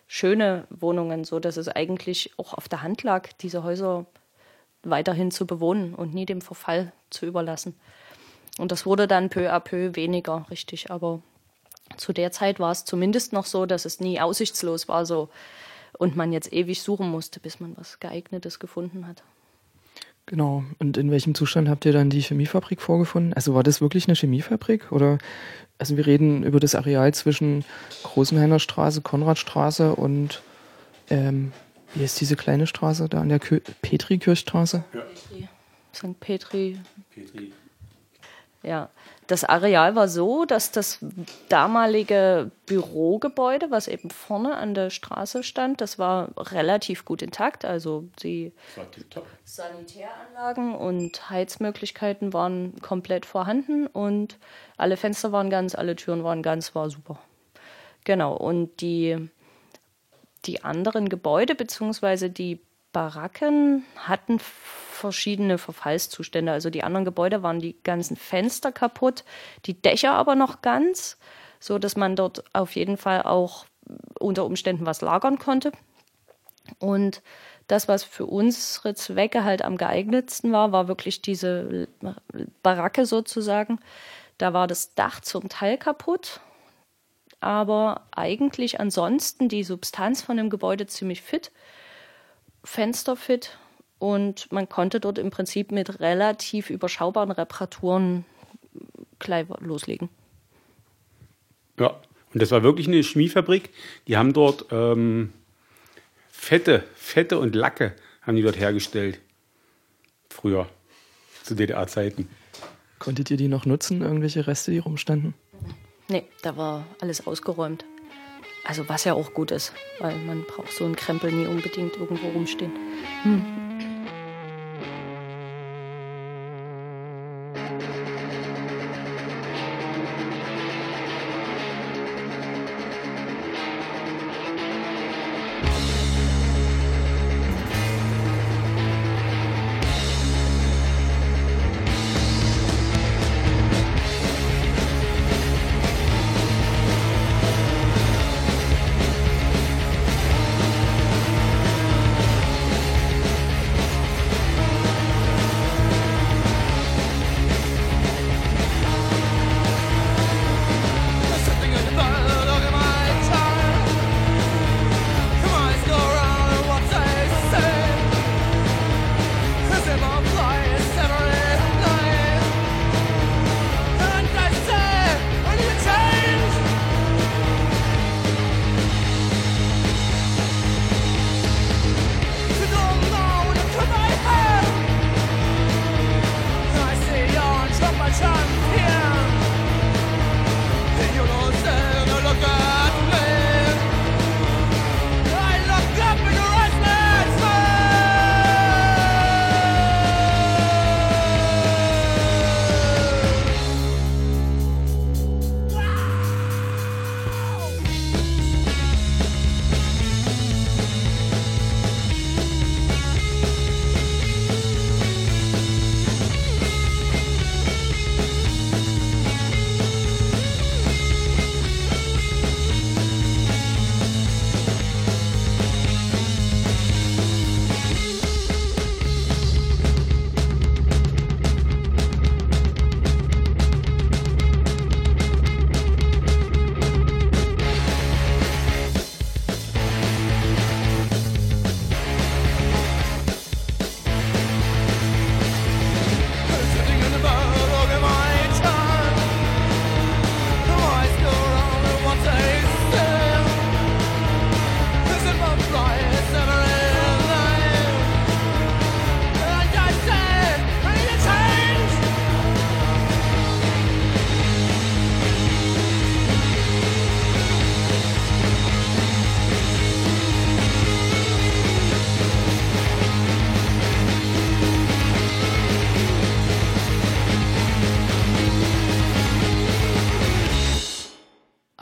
schöne Wohnungen, so dass es eigentlich auch auf der Hand lag, diese Häuser weiterhin zu bewohnen und nie dem Verfall zu überlassen. Und das wurde dann peu à peu weniger, richtig. Aber zu der Zeit war es zumindest noch so, dass es nie aussichtslos war so und man jetzt ewig suchen musste, bis man was geeignetes gefunden hat. Genau. Und in welchem Zustand habt ihr dann die Chemiefabrik vorgefunden? Also war das wirklich eine Chemiefabrik? Oder also wir reden über das Areal zwischen Großenhainer Straße, Konradstraße und ähm, wie ist diese kleine Straße da an der Petri-Kirchstraße? Ja. St. Petri. Petri. Ja, das Areal war so, dass das damalige Bürogebäude, was eben vorne an der Straße stand, das war relativ gut intakt. Also die Sanitäranlagen und Heizmöglichkeiten waren komplett vorhanden und alle Fenster waren ganz, alle Türen waren ganz, war super. Genau, und die die anderen Gebäude bzw. die Baracken hatten verschiedene Verfallszustände. Also die anderen Gebäude waren die ganzen Fenster kaputt, die Dächer aber noch ganz, so dass man dort auf jeden Fall auch unter Umständen was lagern konnte. Und das, was für unsere Zwecke halt am geeignetsten war, war wirklich diese Baracke sozusagen. Da war das Dach zum Teil kaputt aber eigentlich ansonsten die Substanz von dem Gebäude ziemlich fit, Fenster fit und man konnte dort im Prinzip mit relativ überschaubaren Reparaturen gleich loslegen. Ja, und das war wirklich eine Chemiefabrik. Die haben dort ähm, Fette, Fette und Lacke haben die dort hergestellt. Früher, zu DDR-Zeiten. Konntet ihr die noch nutzen, irgendwelche Reste, die rumstanden? Nee, da war alles ausgeräumt. Also was ja auch gut ist, weil man braucht so einen Krempel nie unbedingt irgendwo rumstehen. Hm.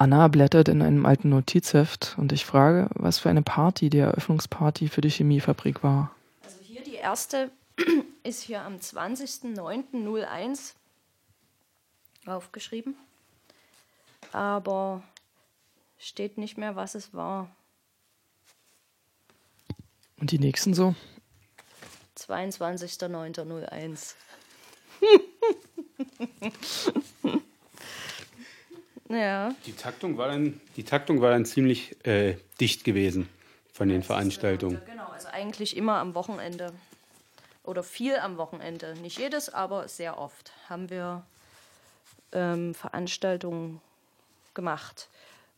Anna blättert in einem alten Notizheft und ich frage, was für eine Party die Eröffnungsparty für die Chemiefabrik war. Also hier die erste [CLEARS THROAT] ist hier am 20.09.01 aufgeschrieben. Aber steht nicht mehr, was es war. Und die nächsten so? 22.09.01. [LAUGHS] ja. Die Taktung war dann, die Taktung war dann ziemlich äh, dicht gewesen von den Veranstaltungen. Genau, also eigentlich immer am Wochenende. Oder viel am Wochenende. Nicht jedes, aber sehr oft haben wir ähm, Veranstaltungen gemacht.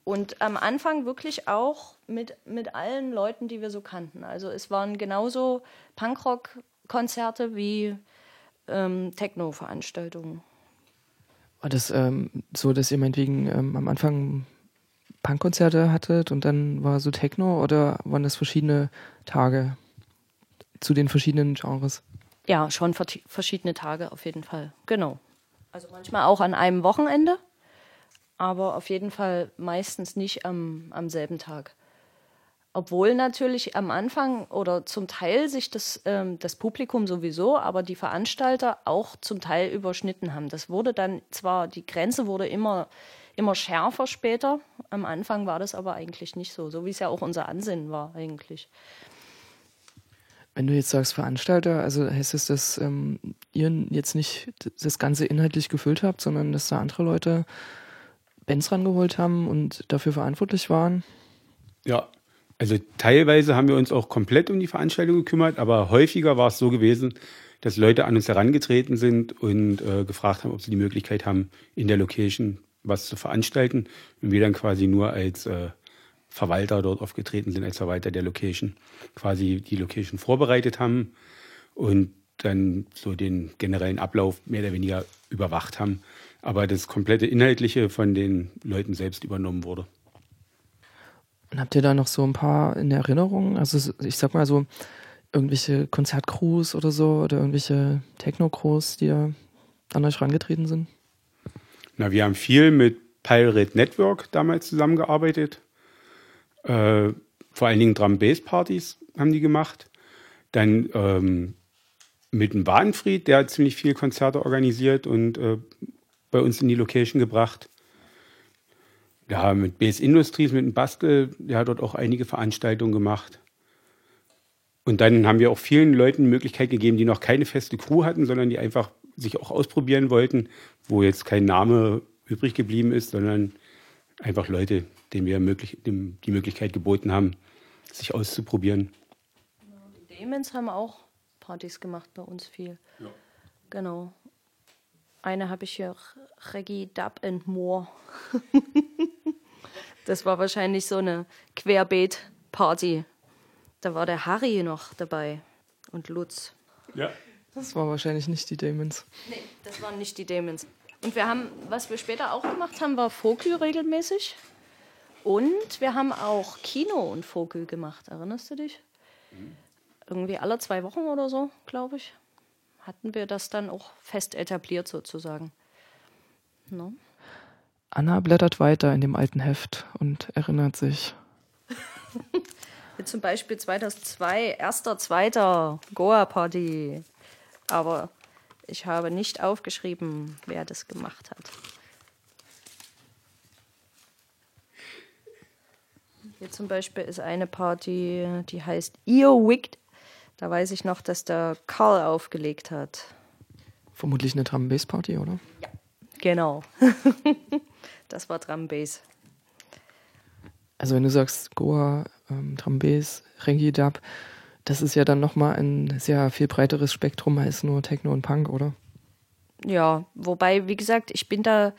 Und am Anfang wirklich auch mit, mit allen Leuten, die wir so kannten. Also es waren genauso Punkrock-Konzerte wie ähm, Techno-Veranstaltungen. War das ähm, so, dass ihr meinetwegen ähm, am Anfang Punkkonzerte hattet und dann war so Techno oder waren das verschiedene Tage zu den verschiedenen Genres? Ja, schon verschiedene Tage auf jeden Fall. Genau. Also manchmal auch an einem Wochenende, aber auf jeden Fall meistens nicht am, am selben Tag. Obwohl natürlich am Anfang oder zum Teil sich das, ähm, das Publikum sowieso, aber die Veranstalter auch zum Teil überschnitten haben. Das wurde dann zwar, die Grenze wurde immer, immer schärfer später. Am Anfang war das aber eigentlich nicht so, so wie es ja auch unser Ansinnen war eigentlich. Wenn du jetzt sagst Veranstalter, also heißt es, dass ähm, ihr jetzt nicht das Ganze inhaltlich gefüllt habt, sondern dass da andere Leute Bands rangeholt haben und dafür verantwortlich waren? Ja, also teilweise haben wir uns auch komplett um die Veranstaltung gekümmert, aber häufiger war es so gewesen, dass Leute an uns herangetreten sind und äh, gefragt haben, ob sie die Möglichkeit haben, in der Location was zu veranstalten. Und wir dann quasi nur als äh, Verwalter dort aufgetreten sind, als Verwalter der Location, quasi die Location vorbereitet haben und dann so den generellen Ablauf mehr oder weniger überwacht haben. Aber das komplette Inhaltliche von den Leuten selbst übernommen wurde. Und habt ihr da noch so ein paar in Erinnerung? Also ich sag mal so irgendwelche Konzertcrews oder so oder irgendwelche Techno-Crews, die an euch rangetreten sind? Na, wir haben viel mit Pirate Network damals zusammengearbeitet. Äh, vor allen Dingen Drum-Bass-Partys haben die gemacht. Dann ähm, mit dem Wadenfried, der hat ziemlich viele Konzerte organisiert und äh, bei uns in die Location gebracht. Ja, mit BS Industries, mit dem Bastel, der hat dort auch einige Veranstaltungen gemacht. Und dann haben wir auch vielen Leuten die Möglichkeit gegeben, die noch keine feste Crew hatten, sondern die einfach sich auch ausprobieren wollten, wo jetzt kein Name übrig geblieben ist, sondern einfach Leute, denen wir möglich, dem die Möglichkeit geboten haben, sich auszuprobieren. Die Demons haben auch Partys gemacht bei uns viel. Ja. Genau. Eine habe ich hier, Reggae Dub and More. [LAUGHS] Das war wahrscheinlich so eine Querbeet-Party. Da war der Harry noch dabei und Lutz. Ja. Das war wahrscheinlich nicht die Demons. Nee, das waren nicht die Demons. Und wir haben, was wir später auch gemacht haben, war Vogel regelmäßig. Und wir haben auch Kino und Vogel gemacht. Erinnerst du dich? Mhm. Irgendwie alle zwei Wochen oder so, glaube ich, hatten wir das dann auch fest etabliert sozusagen. No? Anna blättert weiter in dem alten Heft und erinnert sich. [LAUGHS] Zum Beispiel 2002, erster, zweiter Goa-Party. Aber ich habe nicht aufgeschrieben, wer das gemacht hat. Hier zum Beispiel ist eine Party, die heißt Earwigged. Da weiß ich noch, dass der Karl aufgelegt hat. Vermutlich eine Drum Bass Party, oder? Ja, genau. [LAUGHS] Das war Drum Bass. Also wenn du sagst Goa, ähm, Drum Bass, Reggae Dub, das ist ja dann nochmal ein sehr viel breiteres Spektrum als nur Techno und Punk, oder? Ja, wobei, wie gesagt, ich bin da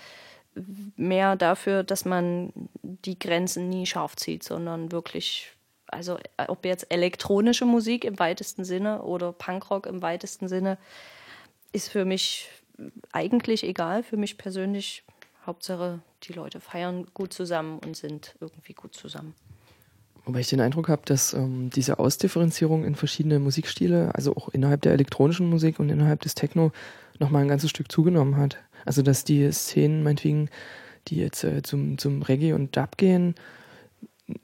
mehr dafür, dass man die Grenzen nie scharf zieht, sondern wirklich, also ob jetzt elektronische Musik im weitesten Sinne oder Punkrock im weitesten Sinne, ist für mich eigentlich egal. Für mich persönlich Hauptsache, die Leute feiern gut zusammen und sind irgendwie gut zusammen. Wobei ich den Eindruck habe, dass ähm, diese Ausdifferenzierung in verschiedene Musikstile, also auch innerhalb der elektronischen Musik und innerhalb des Techno, nochmal ein ganzes Stück zugenommen hat. Also dass die Szenen, meinetwegen, die jetzt äh, zum, zum Reggae und Dub gehen,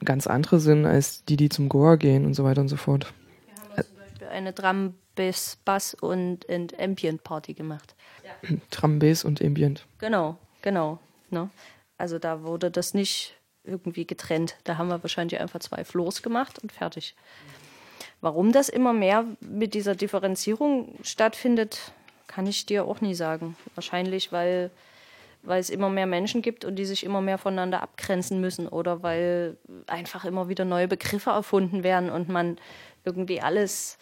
ganz andere sind als die, die zum Goa gehen und so weiter und so fort. Wir haben zum Beispiel eine Drum, Bass, Bass und, und Ambient Party gemacht. Ja. [CLEARS THROAT] Drum, Bass und Ambient. Genau, genau. Ne? Also da wurde das nicht irgendwie getrennt. Da haben wir wahrscheinlich einfach zwei Floors gemacht und fertig. Warum das immer mehr mit dieser Differenzierung stattfindet, kann ich dir auch nie sagen. Wahrscheinlich, weil, weil es immer mehr Menschen gibt und die sich immer mehr voneinander abgrenzen müssen oder weil einfach immer wieder neue Begriffe erfunden werden und man irgendwie alles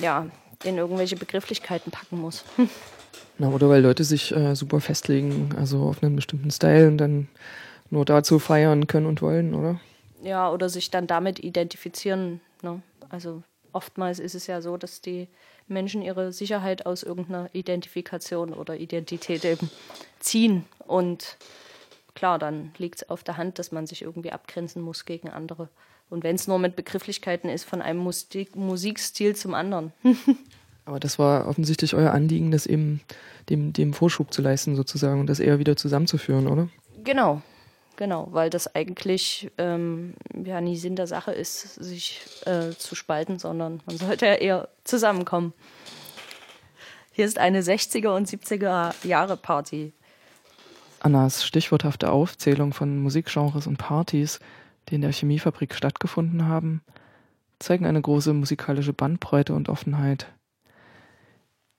ja, in irgendwelche Begrifflichkeiten packen muss. [LAUGHS] Na, oder weil Leute sich äh, super festlegen, also auf einen bestimmten Style und dann nur dazu feiern können und wollen, oder? Ja, oder sich dann damit identifizieren. Ne? Also oftmals ist es ja so, dass die Menschen ihre Sicherheit aus irgendeiner Identifikation oder Identität eben ziehen. Und klar, dann liegt es auf der Hand, dass man sich irgendwie abgrenzen muss gegen andere. Und wenn es nur mit Begrifflichkeiten ist, von einem Musik Musikstil zum anderen. [LAUGHS] Aber das war offensichtlich euer Anliegen, das eben dem, dem Vorschub zu leisten, sozusagen, und das eher wieder zusammenzuführen, oder? Genau, genau, weil das eigentlich ähm, ja nie Sinn der Sache ist, sich äh, zu spalten, sondern man sollte ja eher zusammenkommen. Hier ist eine 60er und 70er Jahre Party. Annas stichworthafte Aufzählung von Musikgenres und Partys, die in der Chemiefabrik stattgefunden haben, zeigen eine große musikalische Bandbreite und Offenheit.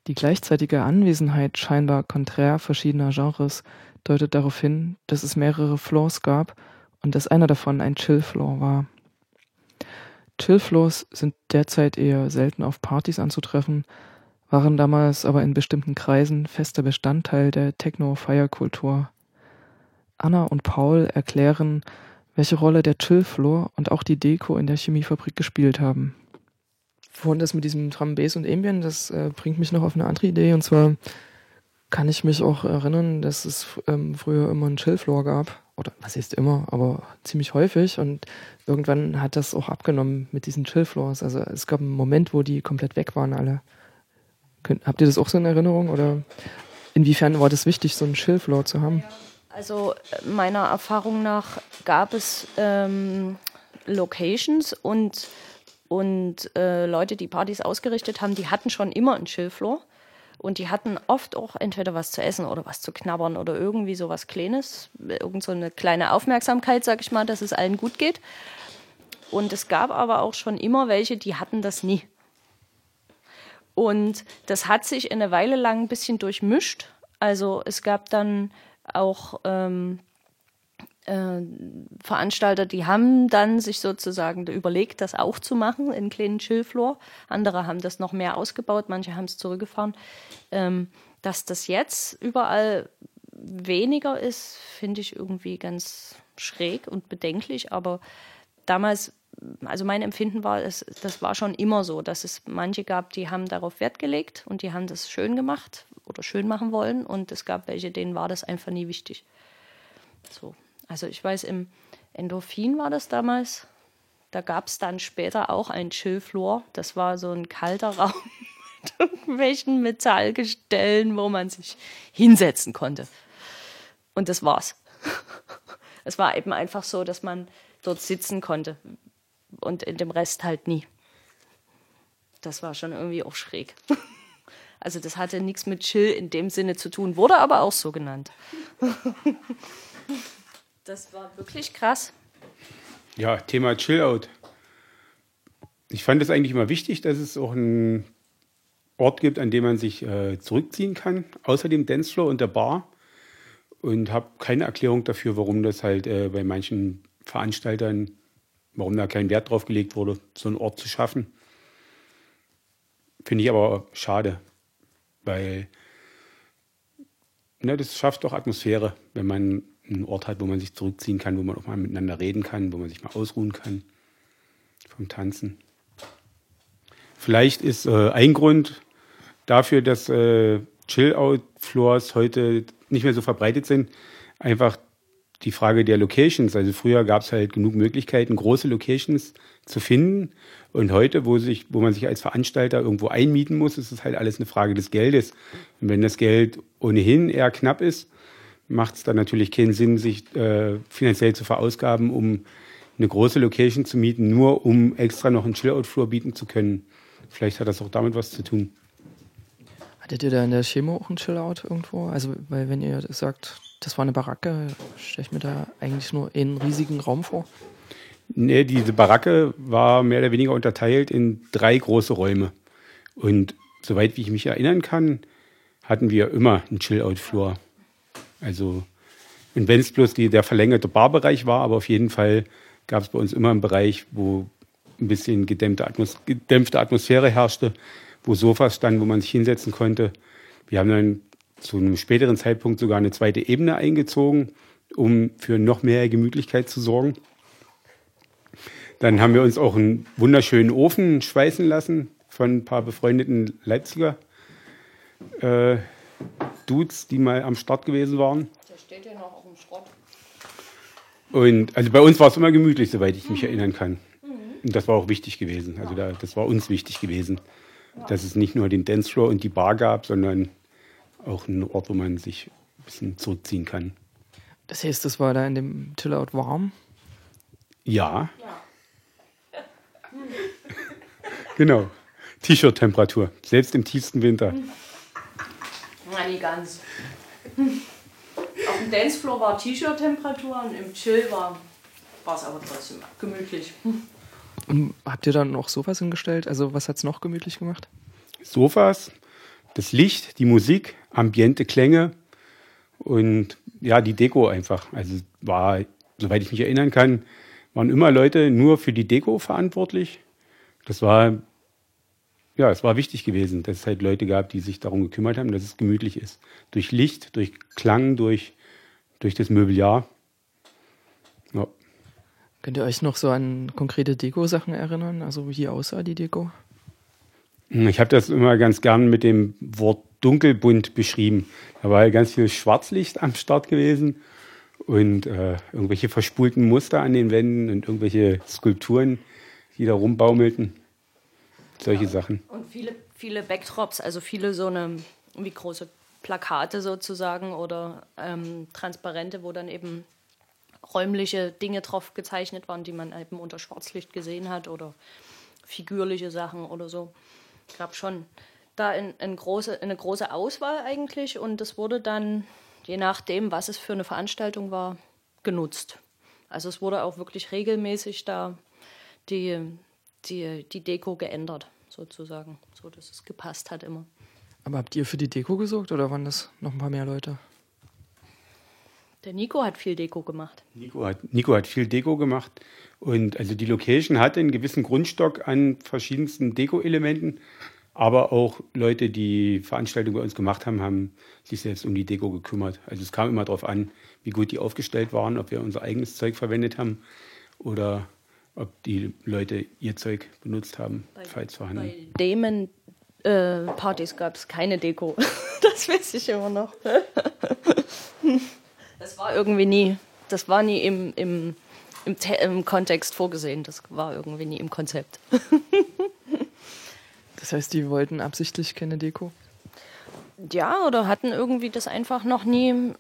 Die gleichzeitige Anwesenheit scheinbar konträr verschiedener Genres deutet darauf hin, dass es mehrere Floors gab und dass einer davon ein Chill-Floor war. Chill-Floors sind derzeit eher selten auf Partys anzutreffen, waren damals aber in bestimmten Kreisen fester Bestandteil der Techno-Feierkultur. Anna und Paul erklären, welche Rolle der Chill-Floor und auch die Deko in der Chemiefabrik gespielt haben vorhin das mit diesem Drum Bass und Ambient, das äh, bringt mich noch auf eine andere Idee. Und zwar kann ich mich auch erinnern, dass es ähm, früher immer einen Chillfloor gab. Oder was heißt immer, aber ziemlich häufig. Und irgendwann hat das auch abgenommen mit diesen Chillfloors. Also es gab einen Moment, wo die komplett weg waren alle. Könnt, habt ihr das auch so in Erinnerung? Oder inwiefern war das wichtig, so einen Chillfloor zu haben? Also meiner Erfahrung nach gab es ähm, Locations und und äh, Leute, die Partys ausgerichtet haben, die hatten schon immer einen Chillfloor. Und die hatten oft auch entweder was zu essen oder was zu knabbern oder irgendwie so was Kleines. Irgend so eine kleine Aufmerksamkeit, sag ich mal, dass es allen gut geht. Und es gab aber auch schon immer welche, die hatten das nie. Und das hat sich eine Weile lang ein bisschen durchmischt. Also es gab dann auch ähm, äh, Veranstalter, die haben dann sich sozusagen überlegt, das auch zu machen, in kleinen Chillfloor. Andere haben das noch mehr ausgebaut, manche haben es zurückgefahren. Ähm, dass das jetzt überall weniger ist, finde ich irgendwie ganz schräg und bedenklich. Aber damals, also mein Empfinden war, es, das war schon immer so, dass es manche gab, die haben darauf Wert gelegt und die haben das schön gemacht oder schön machen wollen. Und es gab welche, denen war das einfach nie wichtig. So. Also ich weiß, im Endorphin war das damals. Da gab es dann später auch ein Chillfloor. Das war so ein kalter [LAUGHS] Raum mit irgendwelchen Metallgestellen, wo man sich hinsetzen konnte. Und das war's. [LAUGHS] Es war eben einfach so, dass man dort sitzen konnte und in dem Rest halt nie. Das war schon irgendwie auch schräg. [LAUGHS] Also das hatte nichts mit Chill in dem Sinne zu tun, wurde aber auch so genannt. Das war wirklich krass. Ja, Thema Chillout. Ich fand es eigentlich immer wichtig, dass es auch einen Ort gibt, an dem man sich äh, zurückziehen kann, außer dem Dancefloor und der Bar. Und habe keine Erklärung dafür, warum das halt äh, bei manchen Veranstaltern, warum da kein Wert drauf gelegt wurde, so einen Ort zu schaffen. Finde ich aber schade, weil ne, das schafft doch Atmosphäre, wenn man einen Ort hat, wo man sich zurückziehen kann, wo man auch mal miteinander reden kann, wo man sich mal ausruhen kann vom Tanzen. Vielleicht ist äh, ein Grund dafür, dass äh, Chill-Out-Floors heute nicht mehr so verbreitet sind, einfach die Frage der Locations. Also früher gab es halt genug Möglichkeiten, große Locations zu finden. Und heute, wo, sich, wo man sich als Veranstalter irgendwo einmieten muss, ist es halt alles eine Frage des Geldes. Und wenn das Geld ohnehin eher knapp ist, macht es dann natürlich keinen Sinn, sich äh, finanziell zu verausgaben, um eine große Location zu mieten, nur um extra noch einen Chillout-Flur bieten zu können. Vielleicht hat das auch damit was zu tun. Hattet ihr da in der Chemo auch einen Chillout irgendwo? Also, weil wenn ihr sagt, das war eine Baracke, stelle ich mir da eigentlich nur einen riesigen Raum vor. Nee, diese Baracke war mehr oder weniger unterteilt in drei große Räume. Und soweit wie ich mich erinnern kann, hatten wir immer einen Chill-Out-Flur. Also, und wenn es bloß die, der verlängerte Barbereich war, aber auf jeden Fall gab es bei uns immer einen Bereich, wo ein bisschen gedämpfte, Atmos gedämpfte Atmosphäre herrschte, wo Sofas standen, wo man sich hinsetzen konnte. Wir haben dann zu einem späteren Zeitpunkt sogar eine zweite Ebene eingezogen, um für noch mehr Gemütlichkeit zu sorgen. Dann haben wir uns auch einen wunderschönen Ofen schweißen lassen von ein paar befreundeten Leipziger äh, Dudes, die mal am Start gewesen waren. Der steht ja noch auf dem Schrott. Und also bei uns war es immer gemütlich, soweit ich mich mhm. erinnern kann. Mhm. Und das war auch wichtig gewesen. Also da, das war uns wichtig gewesen, ja. dass es nicht nur den Dancefloor und die Bar gab, sondern auch einen Ort, wo man sich ein bisschen zurückziehen kann. Das heißt, das war da in dem Chillout warm? Ja. ja. [LAUGHS] genau. T-Shirt-Temperatur, selbst im tiefsten Winter. Na, nicht ganz. Auf dem Dancefloor war T-Shirt-Temperatur und im Chill war es aber trotzdem gemütlich. Und habt ihr dann noch Sofas hingestellt? Also was hat es noch gemütlich gemacht? Sofas, das Licht, die Musik, ambiente Klänge und ja, die Deko einfach. Also war, soweit ich mich erinnern kann, waren immer Leute nur für die Deko verantwortlich. Das war ja, es war wichtig gewesen, dass es halt Leute gab, die sich darum gekümmert haben, dass es gemütlich ist. Durch Licht, durch Klang, durch, durch das Möbeljahr. Ja. Könnt ihr euch noch so an konkrete Deko-Sachen erinnern? Also wie aussah die Deko? Ich habe das immer ganz gern mit dem Wort dunkelbunt beschrieben. Da war ganz viel Schwarzlicht am Start gewesen und äh, irgendwelche verspulten Muster an den Wänden und irgendwelche Skulpturen, die da rumbaumelten. Solche ja, Sachen. Und viele, viele Backdrops, also viele so eine, wie große Plakate sozusagen oder ähm, Transparente, wo dann eben räumliche Dinge drauf gezeichnet waren, die man eben unter Schwarzlicht gesehen hat oder figürliche Sachen oder so. Ich glaube schon da in, in große, eine große Auswahl eigentlich und das wurde dann, je nachdem, was es für eine Veranstaltung war, genutzt. Also es wurde auch wirklich regelmäßig da die, die, die Deko geändert, sozusagen, so dass es gepasst hat immer. Aber habt ihr für die Deko gesorgt oder waren das noch ein paar mehr Leute? Der Nico hat viel Deko gemacht. Nico hat, Nico hat viel Deko gemacht. Und also die Location hatte einen gewissen Grundstock an verschiedensten Deko-Elementen. Aber auch Leute, die Veranstaltungen bei uns gemacht haben, haben sich selbst um die Deko gekümmert. Also es kam immer darauf an, wie gut die aufgestellt waren, ob wir unser eigenes Zeug verwendet haben oder ob die Leute ihr Zeug benutzt haben, bei, falls vorhanden. Bei Damon-Partys äh, gab es keine Deko. [LAUGHS] das weiß ich immer noch. [LAUGHS] das war irgendwie nie, das war nie im, im, im, im Kontext vorgesehen. Das war irgendwie nie im Konzept. [LAUGHS] das heißt, die wollten absichtlich keine Deko? Ja, oder hatten irgendwie das einfach noch nie,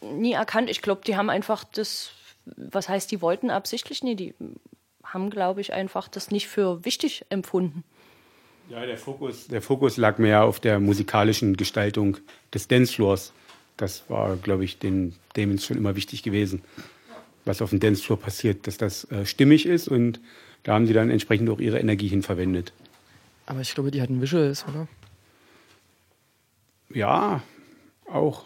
nie erkannt. Ich glaube, die haben einfach das was heißt, die wollten absichtlich nie, die haben, glaube ich, einfach das nicht für wichtig empfunden. Ja, der Fokus, der Fokus lag mehr auf der musikalischen Gestaltung des Dancefloors. Das war, glaube ich, den Damons schon immer wichtig gewesen, was auf dem Dancefloor passiert, dass das äh, stimmig ist und da haben sie dann entsprechend auch ihre Energie hin verwendet. Aber ich glaube, die hatten Visuals, oder? Ja, auch.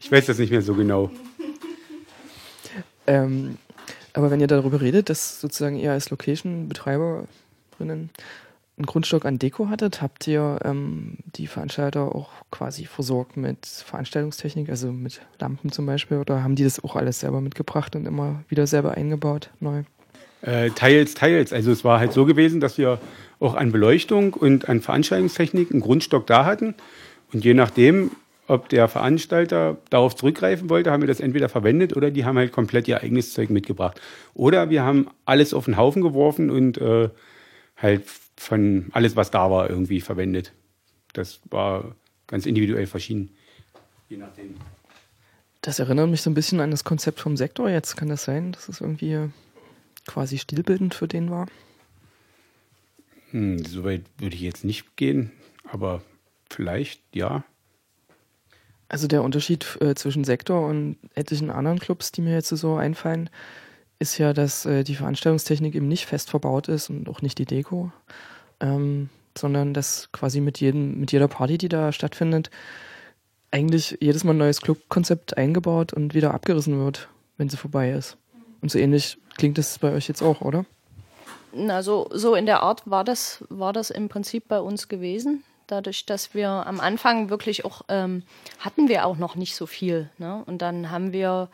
Ich weiß das nicht mehr so genau. Ähm, aber wenn ihr darüber redet, dass sozusagen ihr als Location-Betreiberinnen einen Grundstock an Deko hattet, habt ihr ähm, die Veranstalter auch quasi versorgt mit Veranstaltungstechnik, also mit Lampen zum Beispiel, oder haben die das auch alles selber mitgebracht und immer wieder selber eingebaut, neu? Äh, teils, teils. Also es war halt so gewesen, dass wir auch an Beleuchtung und an Veranstaltungstechnik einen Grundstock da hatten. Und je nachdem, ob der Veranstalter darauf zurückgreifen wollte, haben wir das entweder verwendet oder die haben halt komplett ihr eigenes Zeug mitgebracht. Oder wir haben alles auf den Haufen geworfen und äh, halt von alles, was da war, irgendwie verwendet. Das war ganz individuell verschieden. je nachdem. Das erinnert mich so ein bisschen an das Konzept vom Sektor jetzt. Kann das sein, dass es irgendwie quasi stilbildend für den war? Hm, Soweit würde ich jetzt nicht gehen, aber vielleicht ja. Also der Unterschied äh, zwischen Sektor und etlichen anderen Clubs, die mir jetzt so einfallen, ist ja, dass äh, die Veranstaltungstechnik eben nicht fest verbaut ist und auch nicht die Deko, ähm, sondern dass quasi mit jedem, mit jeder Party, die da stattfindet, eigentlich jedes Mal ein neues Clubkonzept eingebaut und wieder abgerissen wird, wenn sie vorbei ist. Und so ähnlich klingt das bei euch jetzt auch, oder? Na, so, so in der Art war das, war das im Prinzip bei uns gewesen. Dadurch, dass wir am Anfang wirklich auch, ähm, hatten wir auch noch nicht so viel. Ne? Und dann haben wir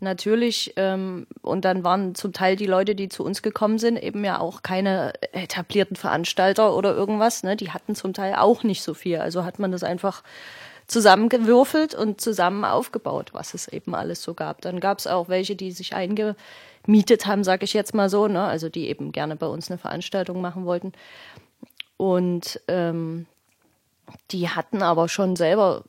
natürlich, ähm, und dann waren zum Teil die Leute, die zu uns gekommen sind, eben ja auch keine etablierten Veranstalter oder irgendwas. Ne? Die hatten zum Teil auch nicht so viel. Also hat man das einfach zusammengewürfelt und zusammen aufgebaut, was es eben alles so gab. Dann gab es auch welche, die sich eingemietet haben, sage ich jetzt mal so, ne? also die eben gerne bei uns eine Veranstaltung machen wollten. Und ähm, die hatten aber schon selber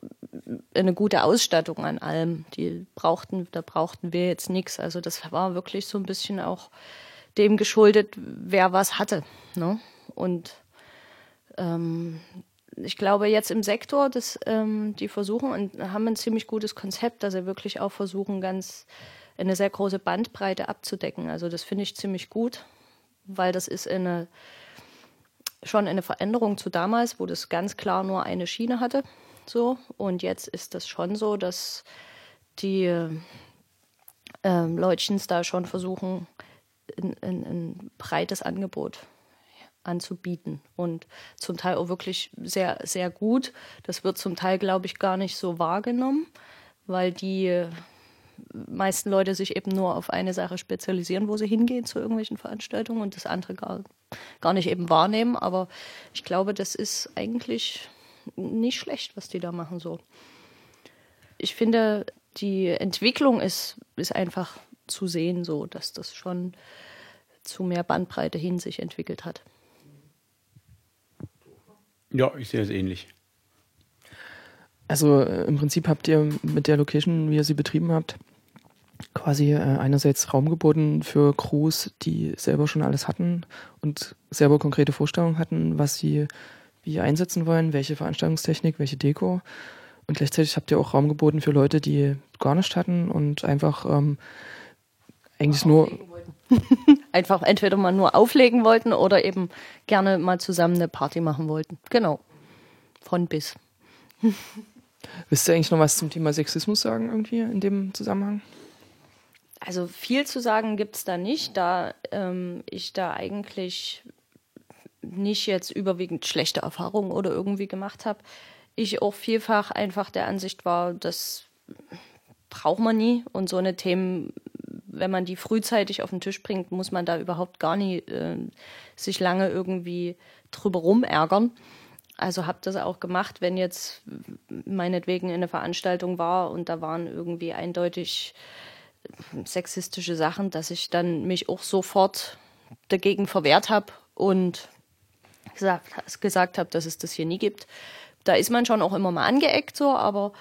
eine gute Ausstattung an allem. Die brauchten, da brauchten wir jetzt nichts. Also das war wirklich so ein bisschen auch dem geschuldet, wer was hatte. Ne? Und ähm, ich glaube, jetzt im Sektor, dass ähm, die versuchen und haben ein ziemlich gutes Konzept, dass sie wirklich auch versuchen, ganz eine sehr große Bandbreite abzudecken. Also das finde ich ziemlich gut, weil das ist eine schon eine Veränderung zu damals, wo das ganz klar nur eine Schiene hatte. So. Und jetzt ist das schon so, dass die äh, Leutchens da schon versuchen, ein, breites Angebot anzubieten und zum Teil auch wirklich sehr, sehr gut. Das wird zum Teil, glaube ich, gar nicht so wahrgenommen, weil die meisten Leute sich eben nur auf eine Sache spezialisieren, wo sie hingehen zu irgendwelchen Veranstaltungen und das andere gar, gar nicht eben wahrnehmen. Aber ich glaube, das ist eigentlich nicht schlecht, was die da machen so. Ich finde, die Entwicklung ist, ist einfach zu sehen, so dass das schon zu mehr Bandbreite hin sich entwickelt hat. Ja, ich sehe es ähnlich. Also äh, im Prinzip habt ihr mit der Location, wie ihr sie betrieben habt, quasi äh, einerseits Raum geboten für Crews, die selber schon alles hatten und selber konkrete Vorstellungen hatten, was sie wie einsetzen wollen, welche Veranstaltungstechnik, welche Deko. Und gleichzeitig habt ihr auch Raum geboten für Leute, die gar nicht hatten und einfach ähm, eigentlich nur [LAUGHS] einfach entweder mal nur auflegen wollten oder eben gerne mal zusammen eine Party machen wollten. Genau. Von bis. [LAUGHS] Willst du eigentlich noch was zum Thema Sexismus sagen, irgendwie in dem Zusammenhang? Also viel zu sagen gibt es da nicht, da ähm, ich da eigentlich nicht jetzt überwiegend schlechte Erfahrungen oder irgendwie gemacht habe. Ich auch vielfach einfach der Ansicht war, das braucht man nie und so eine Themen wenn man die frühzeitig auf den Tisch bringt, muss man da überhaupt gar nicht äh, sich lange irgendwie drüber rumärgern. Also habe das auch gemacht, wenn jetzt meinetwegen eine Veranstaltung war und da waren irgendwie eindeutig sexistische Sachen, dass ich dann mich auch sofort dagegen verwehrt habe und gesagt, gesagt habe, dass es das hier nie gibt. Da ist man schon auch immer mal angeeckt so, aber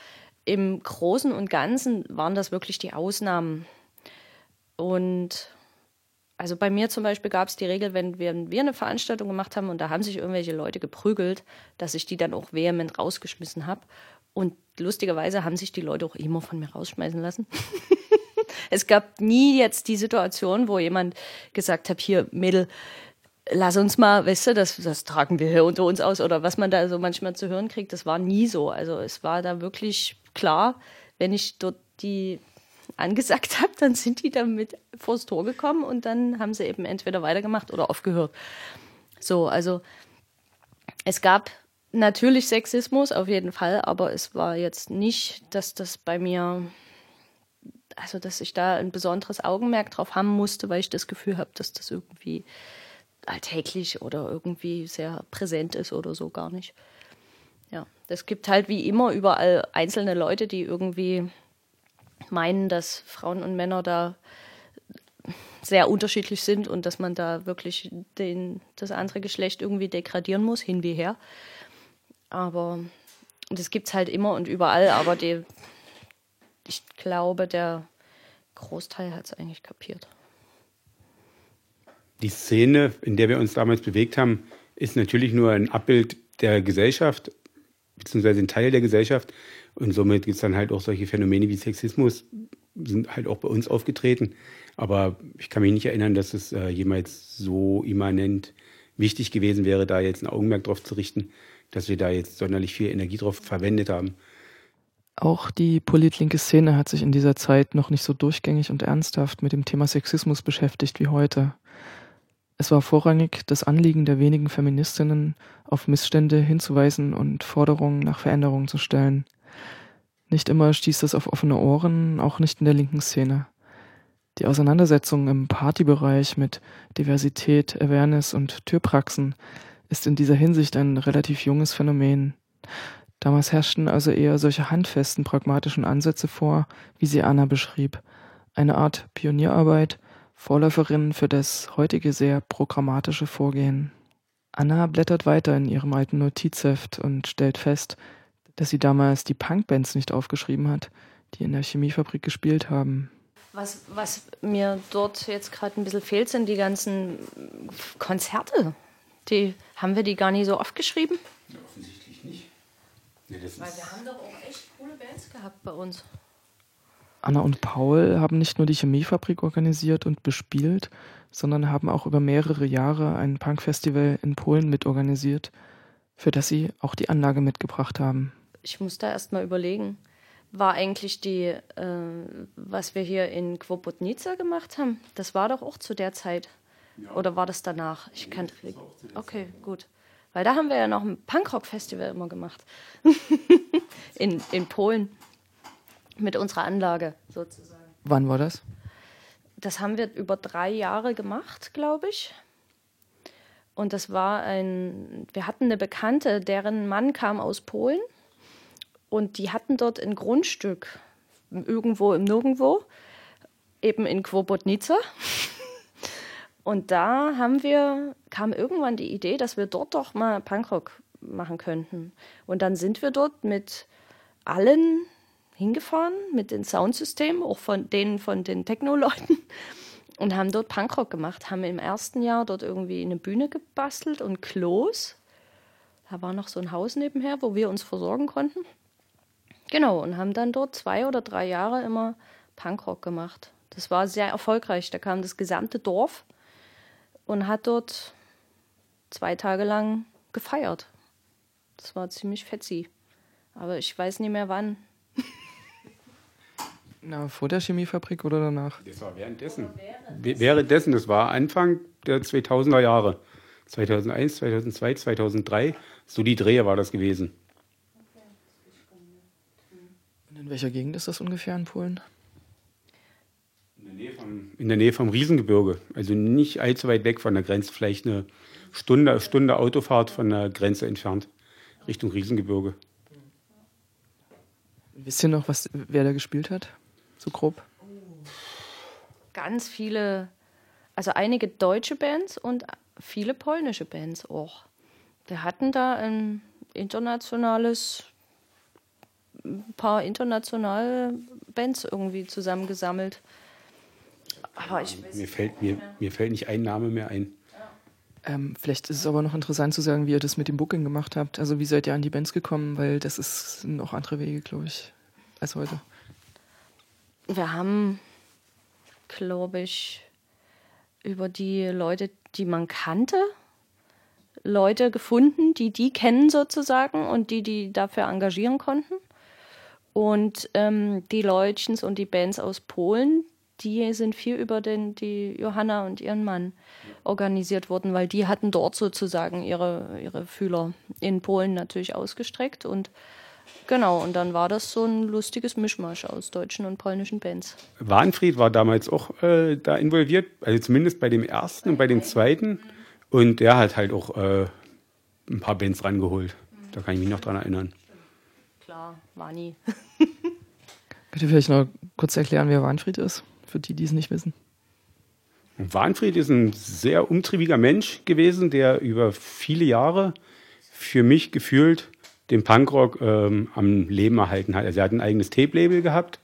im Großen und Ganzen waren das wirklich die Ausnahmen. Und also bei mir zum Beispiel gab es die Regel, wenn wir, wenn wir eine Veranstaltung gemacht haben und da haben sich irgendwelche Leute geprügelt, dass ich die dann auch vehement rausgeschmissen habe. Und lustigerweise haben sich die Leute auch immer von mir rausschmeißen lassen. [LAUGHS] es gab nie jetzt die Situation, wo jemand gesagt hat, hier Mädel, lass uns mal, weißt du, das, das tragen wir hier unter uns aus oder was man da so manchmal zu hören kriegt, das war nie so. Also es war da wirklich klar, wenn ich dort die angesagt [LAUGHS] habe, dann sind die damit vors Tor gekommen und dann haben sie eben entweder weitergemacht oder aufgehört. So, also es gab natürlich Sexismus auf jeden Fall, aber es war jetzt nicht, dass das bei mir, also dass ich da ein besonderes Augenmerk drauf haben musste, weil ich das Gefühl habe, dass das irgendwie alltäglich oder irgendwie sehr präsent ist oder so gar nicht. Ja, es gibt halt wie immer überall einzelne Leute, die irgendwie meinen, dass Frauen und Männer da sehr unterschiedlich sind und dass man da wirklich den, das andere Geschlecht irgendwie degradieren muss, hin wie her. Aber das gibt es halt immer und überall, aber die, ich glaube, der Großteil hat es eigentlich kapiert. Die Szene, in der wir uns damals bewegt haben, ist natürlich nur ein Abbild der Gesellschaft, beziehungsweise ein Teil der Gesellschaft. Und somit gibt es dann halt auch solche Phänomene wie Sexismus, sind halt auch bei uns aufgetreten. Aber ich kann mich nicht erinnern, dass es äh, jemals so immanent wichtig gewesen wäre, da jetzt ein Augenmerk drauf zu richten, dass wir da jetzt sonderlich viel Energie drauf verwendet haben. Auch die politlinke Szene hat sich in dieser Zeit noch nicht so durchgängig und ernsthaft mit dem Thema Sexismus beschäftigt wie heute. Es war vorrangig das Anliegen der wenigen Feministinnen, auf Missstände hinzuweisen und Forderungen nach Veränderungen zu stellen. Nicht immer stieß das auf offene Ohren, auch nicht in der linken Szene. Die Auseinandersetzung im Partybereich mit Diversität, Awareness und Türpraxen ist in dieser Hinsicht ein relativ junges Phänomen. Damals herrschten also eher solche handfesten, pragmatischen Ansätze vor, wie sie Anna beschrieb. Eine Art Pionierarbeit, Vorläuferin für das heutige sehr programmatische Vorgehen. Anna blättert weiter in ihrem alten Notizheft und stellt fest, dass sie damals die Punkbands nicht aufgeschrieben hat, die in der Chemiefabrik gespielt haben. Was, was mir dort jetzt gerade ein bisschen fehlt, sind die ganzen Konzerte. Die, haben wir die gar nicht so oft geschrieben? Ja, offensichtlich nicht. Nee, Weil wir haben doch auch echt coole Bands gehabt bei uns. Anna und Paul haben nicht nur die Chemiefabrik organisiert und bespielt, sondern haben auch über mehrere Jahre ein Punkfestival in Polen mitorganisiert, für das sie auch die Anlage mitgebracht haben. Ich muss da erst mal überlegen war eigentlich die, äh, was wir hier in Kwopotnica gemacht haben, das war doch auch zu der Zeit. Ja. Oder war das danach? Ich kann. Okay, gut. Weil da haben wir ja noch ein Punkrock-Festival immer gemacht. [LAUGHS] in, in Polen. Mit unserer Anlage sozusagen. Wann war das? Das haben wir über drei Jahre gemacht, glaube ich. Und das war ein. Wir hatten eine Bekannte, deren Mann kam aus Polen und die hatten dort ein Grundstück irgendwo im Nirgendwo, eben in Kwobotnica. [LAUGHS] Und da haben wir, kam irgendwann die Idee, dass wir dort doch mal Punkrock machen könnten. Und dann sind wir dort mit allen hingefahren, mit den Soundsystemen, auch von denen von den Techno-Leuten [LAUGHS] und haben dort Punkrock gemacht. Haben im ersten Jahr dort irgendwie eine Bühne gebastelt und Klos. Da war noch so ein Haus nebenher, wo wir uns versorgen konnten. Genau, und haben dann dort zwei oder drei Jahre immer Punkrock gemacht. Das war sehr erfolgreich. Da kam das gesamte Dorf und hat dort zwei Tage lang gefeiert. Das war ziemlich fetzi. Aber ich weiß nicht mehr wann. Na, vor der Chemiefabrik oder danach? Das war währenddessen. Währenddessen, das war Anfang der 2000er Jahre. 2001, 2002, 2003, so die Drehe war das gewesen. In welcher Gegend ist das ungefähr in Polen? In der Nähe vom, in der Nähe vom Riesengebirge. Also nicht allzu weit weg von der Grenze, vielleicht eine Stunde, Stunde Autofahrt von der Grenze entfernt, Richtung Riesengebirge. Wisst ihr noch, was, wer da gespielt hat? So grob? Ganz viele, also einige deutsche Bands und viele polnische Bands auch. Wir hatten da ein internationales ein paar internationale Bands irgendwie zusammengesammelt. Aber ich mir, fällt, mir, mir fällt nicht ein Name mehr ein. Ähm, vielleicht ist es aber noch interessant zu sagen, wie ihr das mit dem Booking gemacht habt. Also wie seid ihr an die Bands gekommen? Weil das ist, sind auch andere Wege, glaube ich, als heute. Wir haben, glaube ich, über die Leute, die man kannte, Leute gefunden, die die kennen sozusagen und die die dafür engagieren konnten. Und ähm, die Leutchens und die Bands aus Polen, die sind viel über den, die Johanna und ihren Mann organisiert worden, weil die hatten dort sozusagen ihre, ihre Fühler in Polen natürlich ausgestreckt. Und genau, und dann war das so ein lustiges Mischmasch aus deutschen und polnischen Bands. Warnfried war damals auch äh, da involviert, also zumindest bei dem ersten und bei dem zweiten. Und der hat halt auch äh, ein paar Bands rangeholt. Da kann ich mich noch dran erinnern klar, war nie. [LAUGHS] Könnt ihr vielleicht noch kurz erklären, wer Warnfried ist, für die, die es nicht wissen? Warnfried ist ein sehr umtriebiger Mensch gewesen, der über viele Jahre für mich gefühlt den Punkrock ähm, am Leben erhalten hat. Also er hat ein eigenes Tape-Label gehabt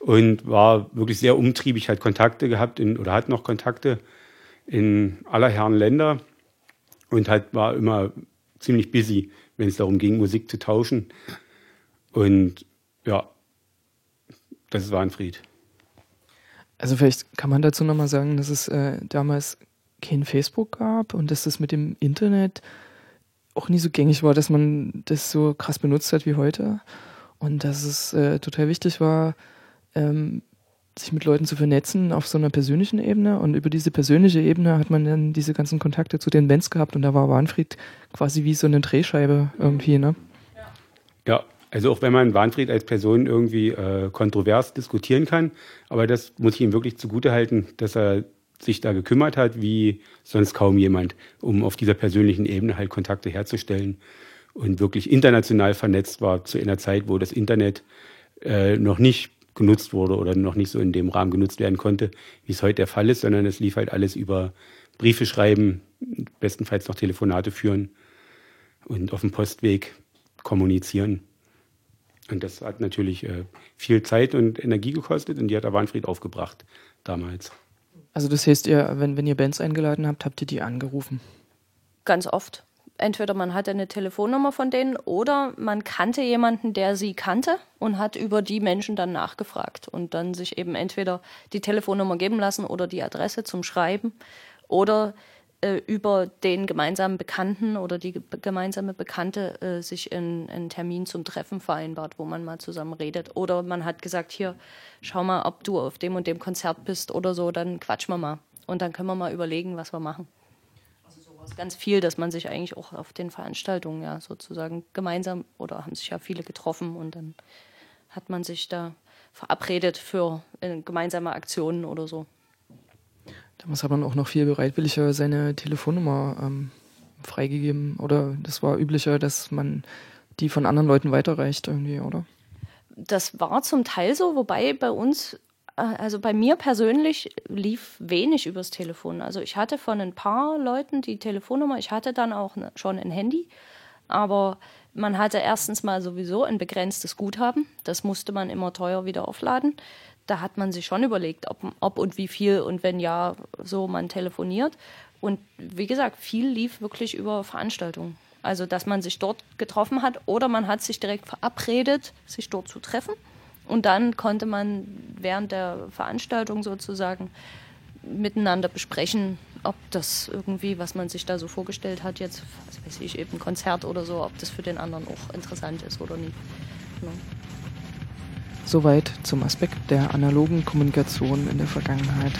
und war wirklich sehr umtriebig, hat Kontakte gehabt in, oder hat noch Kontakte in aller Herren Länder und hat, war immer ziemlich busy, wenn es darum ging, Musik zu tauschen. Und ja, das ist Warnfried. Also vielleicht kann man dazu nochmal sagen, dass es äh, damals kein Facebook gab und dass das mit dem Internet auch nie so gängig war, dass man das so krass benutzt hat wie heute. Und dass es äh, total wichtig war, ähm, sich mit Leuten zu vernetzen auf so einer persönlichen Ebene. Und über diese persönliche Ebene hat man dann diese ganzen Kontakte zu den Bands gehabt. Und da war Warnfried quasi wie so eine Drehscheibe irgendwie, ne? Ja, also auch wenn man Warnfried als Person irgendwie äh, kontrovers diskutieren kann, aber das muss ich ihm wirklich zugutehalten, dass er sich da gekümmert hat, wie sonst kaum jemand, um auf dieser persönlichen Ebene halt Kontakte herzustellen und wirklich international vernetzt war zu einer Zeit, wo das Internet äh, noch nicht genutzt wurde oder noch nicht so in dem Rahmen genutzt werden konnte, wie es heute der Fall ist, sondern es lief halt alles über Briefe schreiben, bestenfalls noch Telefonate führen und auf dem Postweg kommunizieren. Und das hat natürlich äh, viel Zeit und Energie gekostet und die hat der Warnfried aufgebracht damals. Also das heißt, ihr, wenn, wenn ihr Bands eingeladen habt, habt ihr die angerufen? Ganz oft. Entweder man hatte eine Telefonnummer von denen oder man kannte jemanden, der sie kannte und hat über die Menschen dann nachgefragt und dann sich eben entweder die Telefonnummer geben lassen oder die Adresse zum Schreiben oder äh, über den gemeinsamen Bekannten oder die gemeinsame Bekannte äh, sich einen Termin zum Treffen vereinbart, wo man mal zusammen redet. Oder man hat gesagt, hier, schau mal, ob du auf dem und dem Konzert bist oder so, dann quatschen wir mal. Und dann können wir mal überlegen, was wir machen. Also sowas ganz viel, dass man sich eigentlich auch auf den Veranstaltungen ja sozusagen gemeinsam oder haben sich ja viele getroffen und dann hat man sich da verabredet für äh, gemeinsame Aktionen oder so. Damals hat man auch noch viel bereitwilliger seine Telefonnummer ähm, freigegeben. Oder das war üblicher, dass man die von anderen Leuten weiterreicht irgendwie, oder? Das war zum Teil so, wobei bei uns, äh, also bei mir persönlich lief wenig übers Telefon. Also ich hatte von ein paar Leuten die Telefonnummer, ich hatte dann auch ne, schon ein Handy, aber man hatte erstens mal sowieso ein begrenztes Guthaben, das musste man immer teuer wieder aufladen da hat man sich schon überlegt, ob, ob und wie viel und wenn ja, so man telefoniert. Und wie gesagt, viel lief wirklich über Veranstaltungen. Also, dass man sich dort getroffen hat oder man hat sich direkt verabredet, sich dort zu treffen. Und dann konnte man während der Veranstaltung sozusagen miteinander besprechen, ob das irgendwie, was man sich da so vorgestellt hat, jetzt, was weiß ich, eben Konzert oder so, ob das für den anderen auch interessant ist oder nicht. Genau. Soweit zum Aspekt der analogen Kommunikation in der Vergangenheit.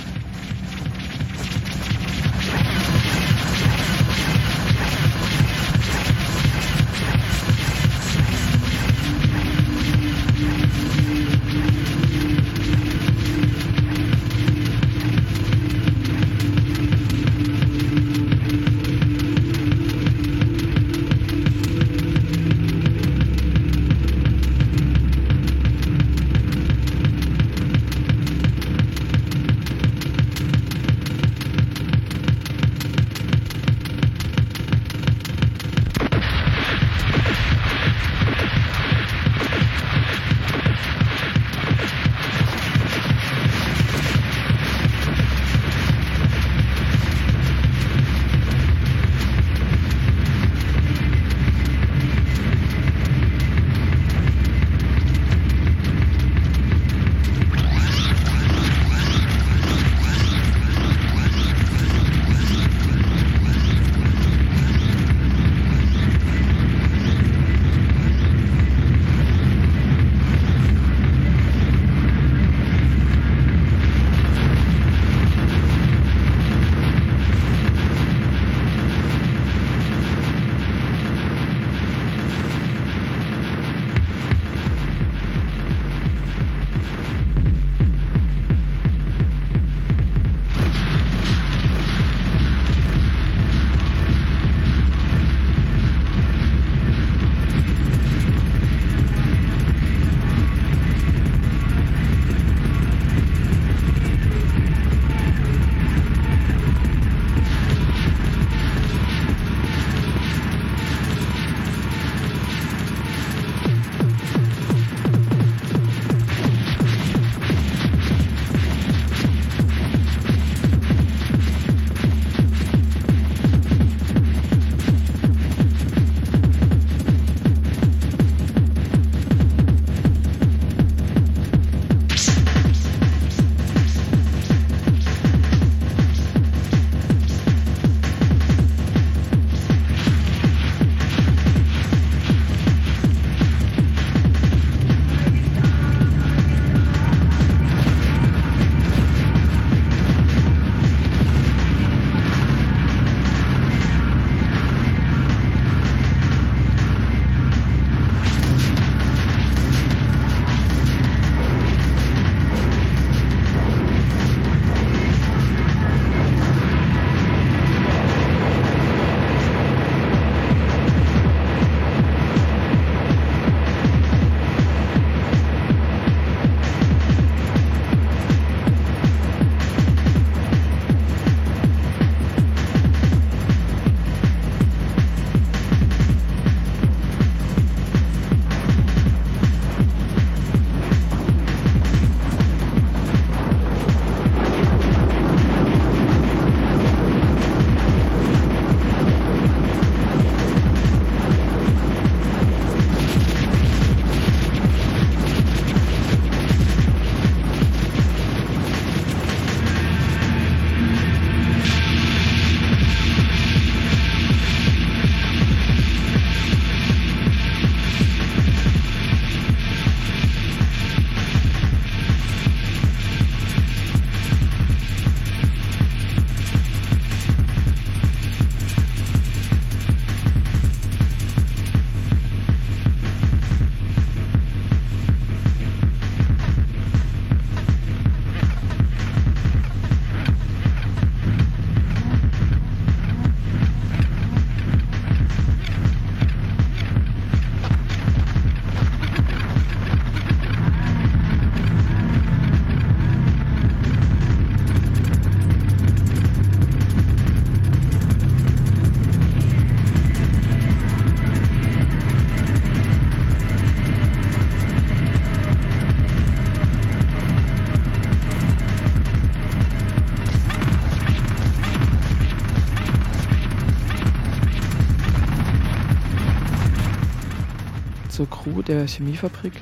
Zur Crew der Chemiefabrik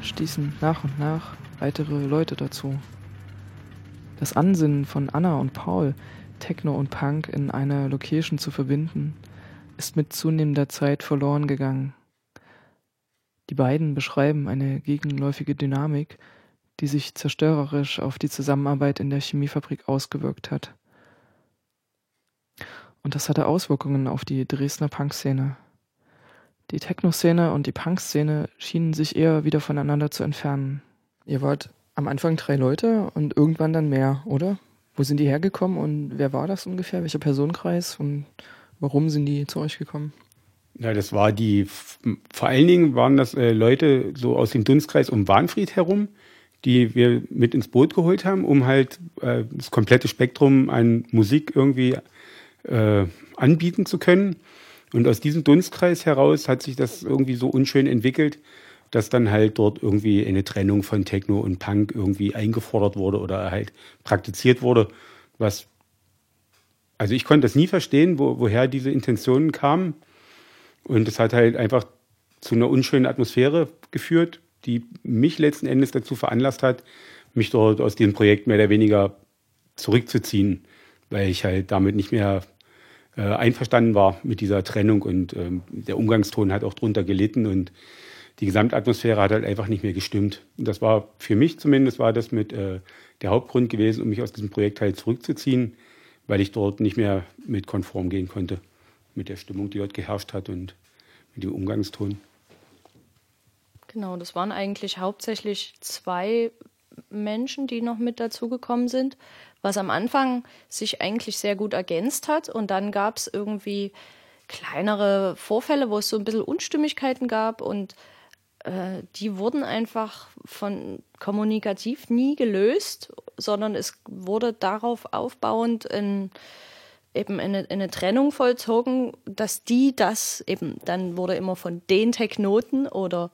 stießen nach und nach weitere Leute dazu. Das Ansinnen von Anna und Paul, Techno und Punk in einer Location zu verbinden, ist mit zunehmender Zeit verloren gegangen. Die beiden beschreiben eine gegenläufige Dynamik, die sich zerstörerisch auf die Zusammenarbeit in der Chemiefabrik ausgewirkt hat. Und das hatte Auswirkungen auf die Dresdner Punkszene. Die Techno-Szene und die Punk-Szene schienen sich eher wieder voneinander zu entfernen. Ihr wart am Anfang drei Leute und irgendwann dann mehr, oder? Wo sind die hergekommen und wer war das ungefähr? Welcher Personenkreis und warum sind die zu euch gekommen? Ja, das war die, vor allen Dingen waren das äh, Leute so aus dem Dunstkreis um Warnfried herum, die wir mit ins Boot geholt haben, um halt äh, das komplette Spektrum an Musik irgendwie äh, anbieten zu können. Und aus diesem Dunstkreis heraus hat sich das irgendwie so unschön entwickelt, dass dann halt dort irgendwie eine Trennung von Techno und Punk irgendwie eingefordert wurde oder halt praktiziert wurde, was also ich konnte das nie verstehen, wo, woher diese Intentionen kamen. Und es hat halt einfach zu einer unschönen Atmosphäre geführt, die mich letzten Endes dazu veranlasst hat, mich dort aus diesem Projekt mehr oder weniger zurückzuziehen, weil ich halt damit nicht mehr äh, einverstanden war mit dieser Trennung und ähm, der Umgangston hat auch drunter gelitten und die Gesamtatmosphäre hat halt einfach nicht mehr gestimmt. Und das war für mich zumindest war das mit äh, der Hauptgrund gewesen, um mich aus diesem Projekt halt zurückzuziehen, weil ich dort nicht mehr mit konform gehen konnte mit der Stimmung, die dort geherrscht hat und mit dem Umgangston. Genau, das waren eigentlich hauptsächlich zwei Menschen, die noch mit dazugekommen sind, was am Anfang sich eigentlich sehr gut ergänzt hat. Und dann gab es irgendwie kleinere Vorfälle, wo es so ein bisschen Unstimmigkeiten gab und äh, die wurden einfach von kommunikativ nie gelöst, sondern es wurde darauf aufbauend in, eben eine, eine Trennung vollzogen, dass die das eben, dann wurde immer von den Technoten oder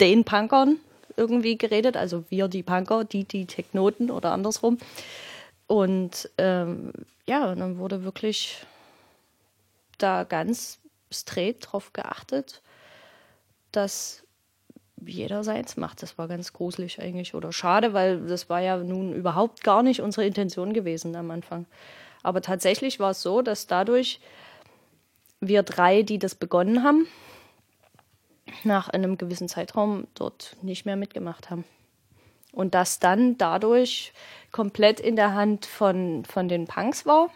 den Punkern irgendwie geredet, also wir die Punker, die die Technoten oder andersrum. Und ähm, ja, dann wurde wirklich da ganz straight drauf geachtet, dass jeder seins macht. Das war ganz gruselig eigentlich oder schade, weil das war ja nun überhaupt gar nicht unsere Intention gewesen am Anfang. Aber tatsächlich war es so, dass dadurch wir drei, die das begonnen haben, nach einem gewissen Zeitraum dort nicht mehr mitgemacht haben. Und das dann dadurch komplett in der Hand von, von den Punks war.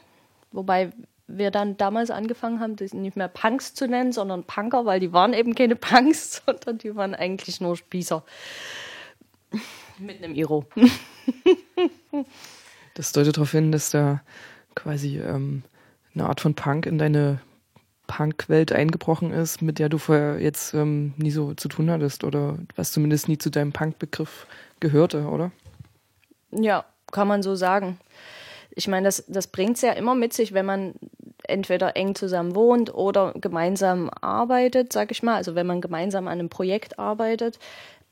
Wobei wir dann damals angefangen haben, die nicht mehr Punks zu nennen, sondern Punker, weil die waren eben keine Punks, [LAUGHS] sondern die waren eigentlich nur Spießer. Mit einem Iro. [LAUGHS] das deutet darauf hin, dass da quasi ähm, eine Art von Punk in deine Punk-Welt eingebrochen ist, mit der du vorher jetzt ähm, nie so zu tun hattest oder was zumindest nie zu deinem Punk-Begriff gehörte, oder? Ja, kann man so sagen. Ich meine, das, das bringt es ja immer mit sich, wenn man entweder eng zusammen wohnt oder gemeinsam arbeitet, sag ich mal, also wenn man gemeinsam an einem Projekt arbeitet,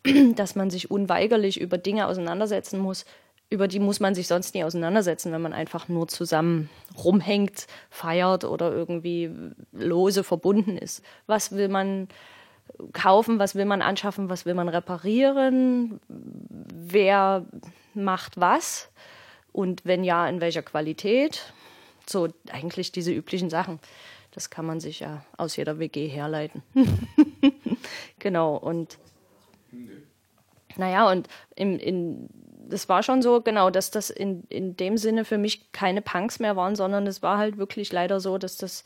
[CLEARS THROAT] dass man sich unweigerlich über Dinge auseinandersetzen muss, über die muss man sich sonst nie auseinandersetzen, wenn man einfach nur zusammen rumhängt, feiert oder irgendwie lose verbunden ist. Was will man kaufen, was will man anschaffen, was will man reparieren, wer macht was und wenn ja, in welcher Qualität. So eigentlich diese üblichen Sachen. Das kann man sich ja aus jeder WG herleiten. [LAUGHS] genau, und naja, und im, in, das war schon so, genau, dass das in, in dem Sinne für mich keine Punks mehr waren, sondern es war halt wirklich leider so, dass das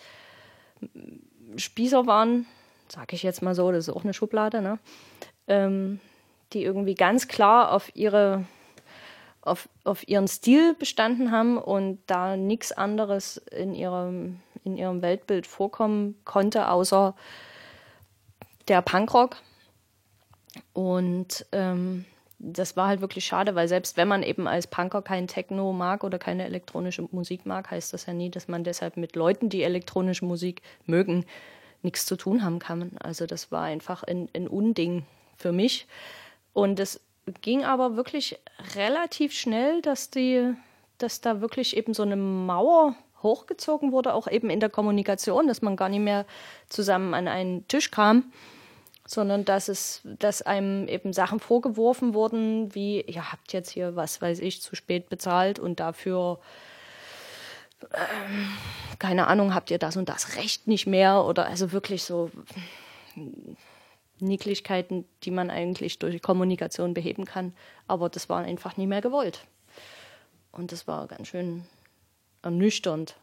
Spießer waren, sage ich jetzt mal so, das ist auch eine Schublade, ne? Ähm, die irgendwie ganz klar auf ihre auf, auf ihren Stil bestanden haben und da nichts anderes in ihrem, in ihrem Weltbild vorkommen konnte, außer der Punkrock. Und ähm, das war halt wirklich schade, weil selbst wenn man eben als Punker kein Techno mag oder keine elektronische Musik mag, heißt das ja nie, dass man deshalb mit Leuten, die elektronische Musik mögen, nichts zu tun haben kann. Also das war einfach ein, ein Unding für mich. Und es ging aber wirklich relativ schnell, dass die, dass da wirklich eben so eine Mauer hochgezogen wurde, auch eben in der Kommunikation, dass man gar nicht mehr zusammen an einen Tisch kam, sondern dass es, dass einem eben Sachen vorgeworfen wurden, wie ihr habt jetzt hier, was weiß ich, zu spät bezahlt und dafür ähm, keine Ahnung, habt ihr das und das Recht nicht mehr oder also wirklich so Nicklichkeiten, die man eigentlich durch Kommunikation beheben kann, aber das war einfach nie mehr gewollt. Und das war ganz schön ernüchternd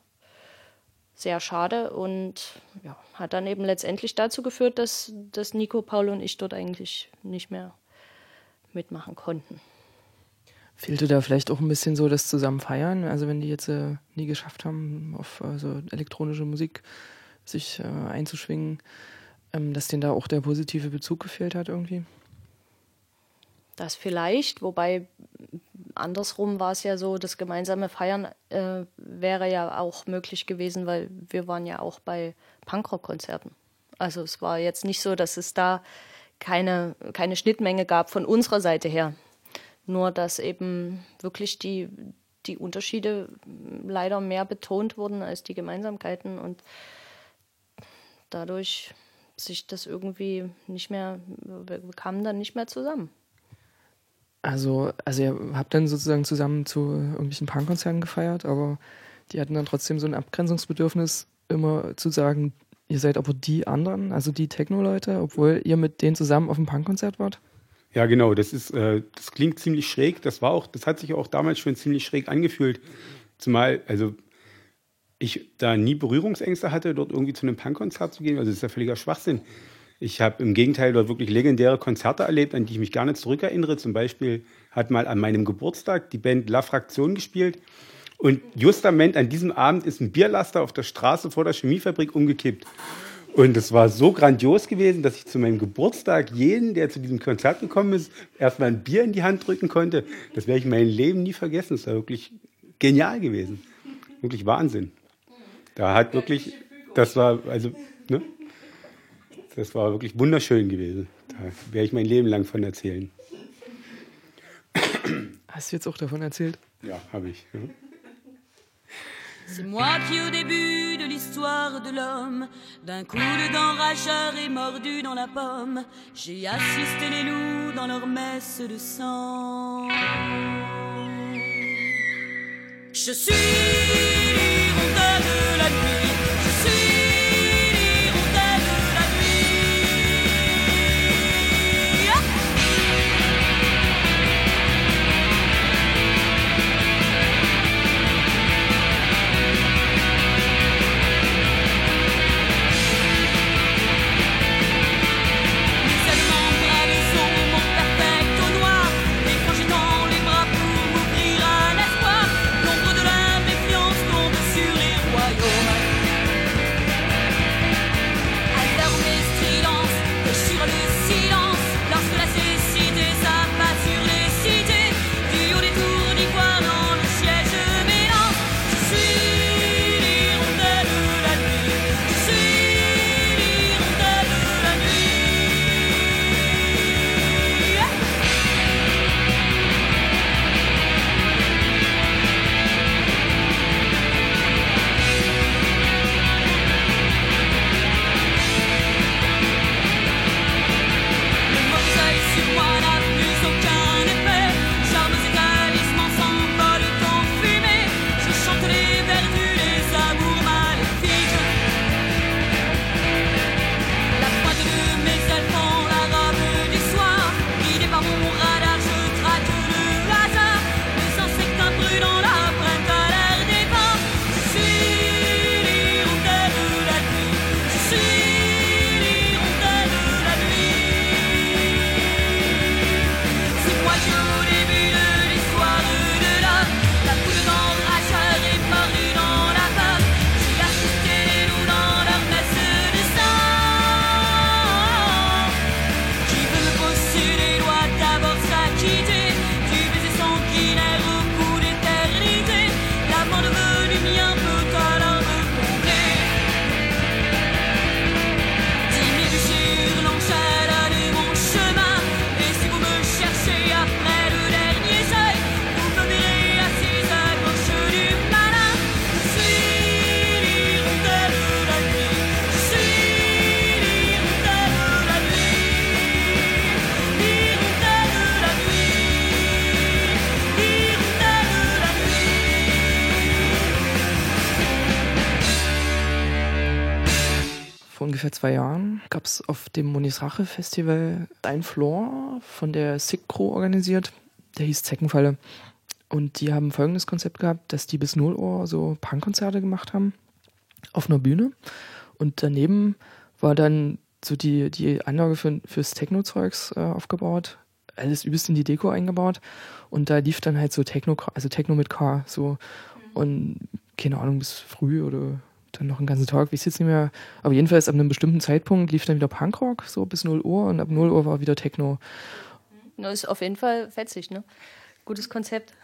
sehr schade und ja, hat dann eben letztendlich dazu geführt, dass, dass Nico, Paul und ich dort eigentlich nicht mehr mitmachen konnten. Fehlte da vielleicht auch ein bisschen so das Zusammenfeiern? Also wenn die jetzt äh, nie geschafft haben, auf also elektronische Musik sich äh, einzuschwingen, ähm, dass denen da auch der positive Bezug gefehlt hat irgendwie? Das vielleicht, wobei andersrum war es ja so, das gemeinsame Feiern äh, wäre ja auch möglich gewesen, weil wir waren ja auch bei Punkrock-Konzerten. Also es war jetzt nicht so, dass es da keine, keine Schnittmenge gab von unserer Seite her. Nur dass eben wirklich die, die Unterschiede leider mehr betont wurden als die Gemeinsamkeiten und dadurch sich das irgendwie nicht mehr, wir kamen dann nicht mehr zusammen. Also, also ihr habt dann sozusagen zusammen zu irgendwelchen Punkkonzerten gefeiert, aber die hatten dann trotzdem so ein Abgrenzungsbedürfnis, immer zu sagen, ihr seid aber die anderen, also die Techno-Leute, obwohl ihr mit denen zusammen auf dem Punkkonzert wart? Ja, genau, das ist, äh, das klingt ziemlich schräg. Das war auch, das hat sich auch damals schon ziemlich schräg angefühlt. Zumal, also ich da nie Berührungsängste hatte, dort irgendwie zu einem Punkkonzert zu gehen. Also das ist ja völliger Schwachsinn. Ich habe im Gegenteil dort wirklich legendäre Konzerte erlebt, an die ich mich gerne zurückerinnere. Zum Beispiel hat mal an meinem Geburtstag die Band La Fraktion gespielt. Und justament an diesem Abend ist ein Bierlaster auf der Straße vor der Chemiefabrik umgekippt. Und es war so grandios gewesen, dass ich zu meinem Geburtstag jeden, der zu diesem Konzert gekommen ist, erstmal ein Bier in die Hand drücken konnte. Das werde ich mein Leben nie vergessen. Das war wirklich genial gewesen. Wirklich Wahnsinn. Da hat wirklich, das war, also, ne? Das war wirklich wunderschön gewesen. Da werde ich mein Leben lang von erzählen. Hast du jetzt auch davon erzählt? Ja, habe ich. Ja. C'est moi qui au début de l'histoire de l'homme, d'un coup de dent rageur et mordu dans la pomme, j'ai assisté les loups dans leur messe de sang. Je suis de la nuit. Ungefähr zwei Jahren gab es auf dem Monis Rache Festival ein Floor von der Sick Crew organisiert. Der hieß Zeckenfalle. Und die haben folgendes Konzept gehabt, dass die bis 0 Uhr so Punkkonzerte gemacht haben auf einer Bühne. Und daneben war dann so die, die Anlage für, fürs Techno-Zeugs äh, aufgebaut. Alles übelst in die Deko eingebaut. Und da lief dann halt so Techno, also Techno mit K, so. Und keine Ahnung, bis früh oder dann noch einen ganzen Tag, wie ich jetzt nicht mehr. Aber jedenfalls ab einem bestimmten Zeitpunkt lief dann wieder Punkrock, so bis 0 Uhr. Und ab 0 Uhr war wieder Techno. Das ist auf jeden Fall fetzig, ne? Gutes Konzept. [LAUGHS]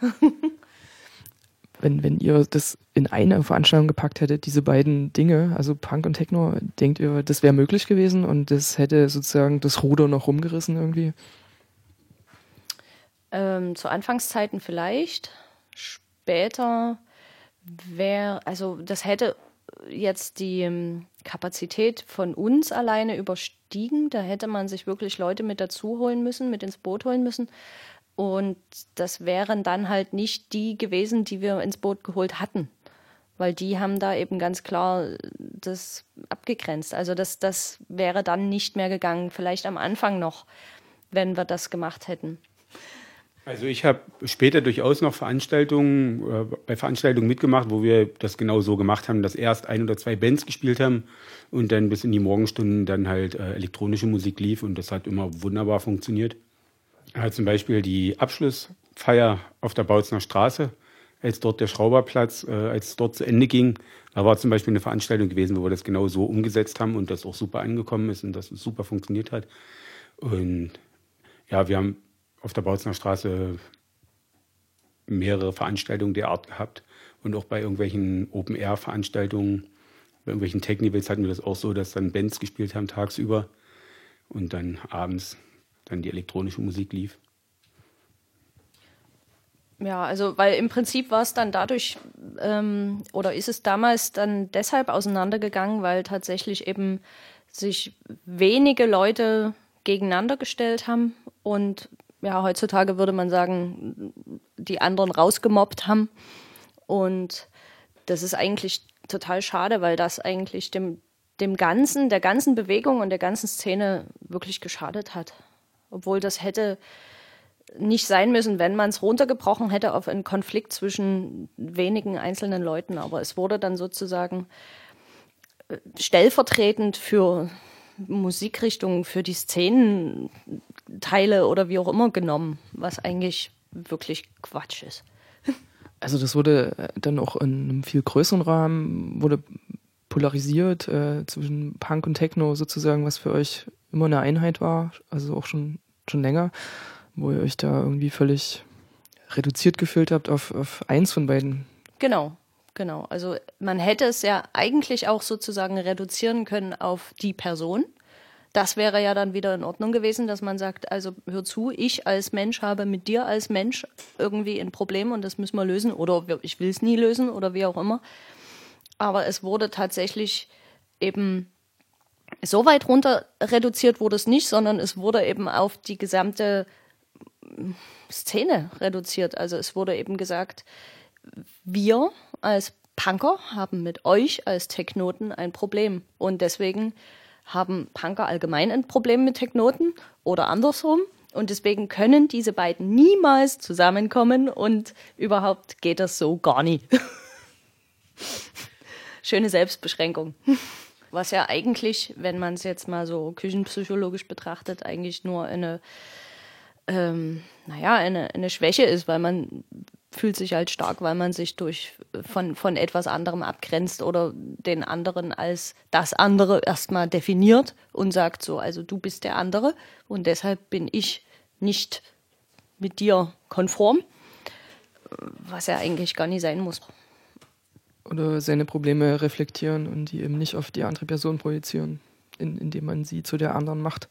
wenn, wenn ihr das in eine Veranstaltung gepackt hättet, diese beiden Dinge, also Punk und Techno, denkt ihr, das wäre möglich gewesen und das hätte sozusagen das Ruder noch rumgerissen irgendwie? Ähm, zu Anfangszeiten vielleicht. Später wäre, also das hätte jetzt die ähm, Kapazität von uns alleine überstiegen. Da hätte man sich wirklich Leute mit dazu holen müssen, mit ins Boot holen müssen. Und das wären dann halt nicht die gewesen, die wir ins Boot geholt hatten. Weil die haben da eben ganz klar das abgegrenzt. Also das, das wäre dann nicht mehr gegangen. Vielleicht am Anfang noch, wenn wir das gemacht hätten. Also ich habe später durchaus noch Veranstaltungen, äh, bei Veranstaltungen mitgemacht, wo wir das genau so gemacht haben, dass erst ein oder zwei Bands gespielt haben und dann bis in die Morgenstunden dann halt äh, elektronische Musik lief und das hat immer wunderbar funktioniert. Ja, zum Beispiel die Abschlussfeier auf der Bautzner Straße, als dort der Schrauberplatz, äh, als dort zu Ende ging. Da war zum Beispiel eine Veranstaltung gewesen, wo wir das genau so umgesetzt haben und das auch super angekommen ist und das super funktioniert hat. Und ja, wir haben auf der Bautzner Straße mehrere Veranstaltungen der Art gehabt und auch bei irgendwelchen Open-Air-Veranstaltungen, bei irgendwelchen Technivals hatten wir das auch so, dass dann Bands gespielt haben tagsüber und dann abends dann die elektronische Musik lief. Ja, also weil im Prinzip war es dann dadurch ähm, oder ist es damals dann deshalb auseinandergegangen, weil tatsächlich eben sich wenige Leute gegeneinander gestellt haben und ja, heutzutage würde man sagen, die anderen rausgemobbt haben. Und das ist eigentlich total schade, weil das eigentlich dem, dem Ganzen, der ganzen Bewegung und der ganzen Szene wirklich geschadet hat obwohl das hätte nicht sein müssen, wenn man es runtergebrochen hätte auf einen Konflikt zwischen wenigen einzelnen Leuten. Aber es wurde dann sozusagen äh, stellvertretend für Musikrichtungen, für die Szenenteile oder wie auch immer genommen, was eigentlich wirklich Quatsch ist. Also das wurde äh, dann auch in einem viel größeren Rahmen, wurde polarisiert äh, zwischen Punk und Techno sozusagen, was für euch immer eine Einheit war, also auch schon, schon länger, wo ihr euch da irgendwie völlig reduziert gefühlt habt auf, auf eins von beiden. Genau, genau. Also man hätte es ja eigentlich auch sozusagen reduzieren können auf die Person. Das wäre ja dann wieder in Ordnung gewesen, dass man sagt, also hör zu, ich als Mensch habe mit dir als Mensch irgendwie ein Problem und das müssen wir lösen oder ich will es nie lösen oder wie auch immer. Aber es wurde tatsächlich eben so weit runter reduziert wurde es nicht, sondern es wurde eben auf die gesamte Szene reduziert. Also es wurde eben gesagt, wir als Punker haben mit euch als Technoten ein Problem. Und deswegen haben Punker allgemein ein Problem mit Technoten oder andersrum. Und deswegen können diese beiden niemals zusammenkommen und überhaupt geht das so gar nie. [LAUGHS] Schöne Selbstbeschränkung was ja eigentlich, wenn man es jetzt mal so küchenpsychologisch betrachtet, eigentlich nur eine, ähm, naja, eine, eine Schwäche ist, weil man fühlt sich halt stark, weil man sich durch von, von etwas anderem abgrenzt oder den anderen als das andere erstmal definiert und sagt so, also du bist der andere und deshalb bin ich nicht mit dir konform, was ja eigentlich gar nicht sein muss oder seine Probleme reflektieren und die eben nicht auf die andere Person projizieren, in, indem man sie zu der anderen macht.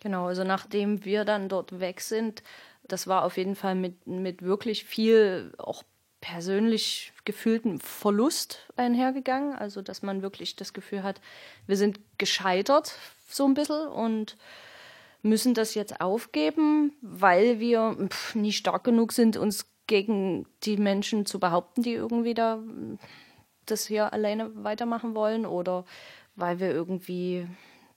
Genau, also nachdem wir dann dort weg sind, das war auf jeden Fall mit, mit wirklich viel auch persönlich gefühlten Verlust einhergegangen. Also, dass man wirklich das Gefühl hat, wir sind gescheitert so ein bisschen und müssen das jetzt aufgeben, weil wir pff, nicht stark genug sind, uns gegen die Menschen zu behaupten, die irgendwie da das hier alleine weitermachen wollen oder weil wir irgendwie,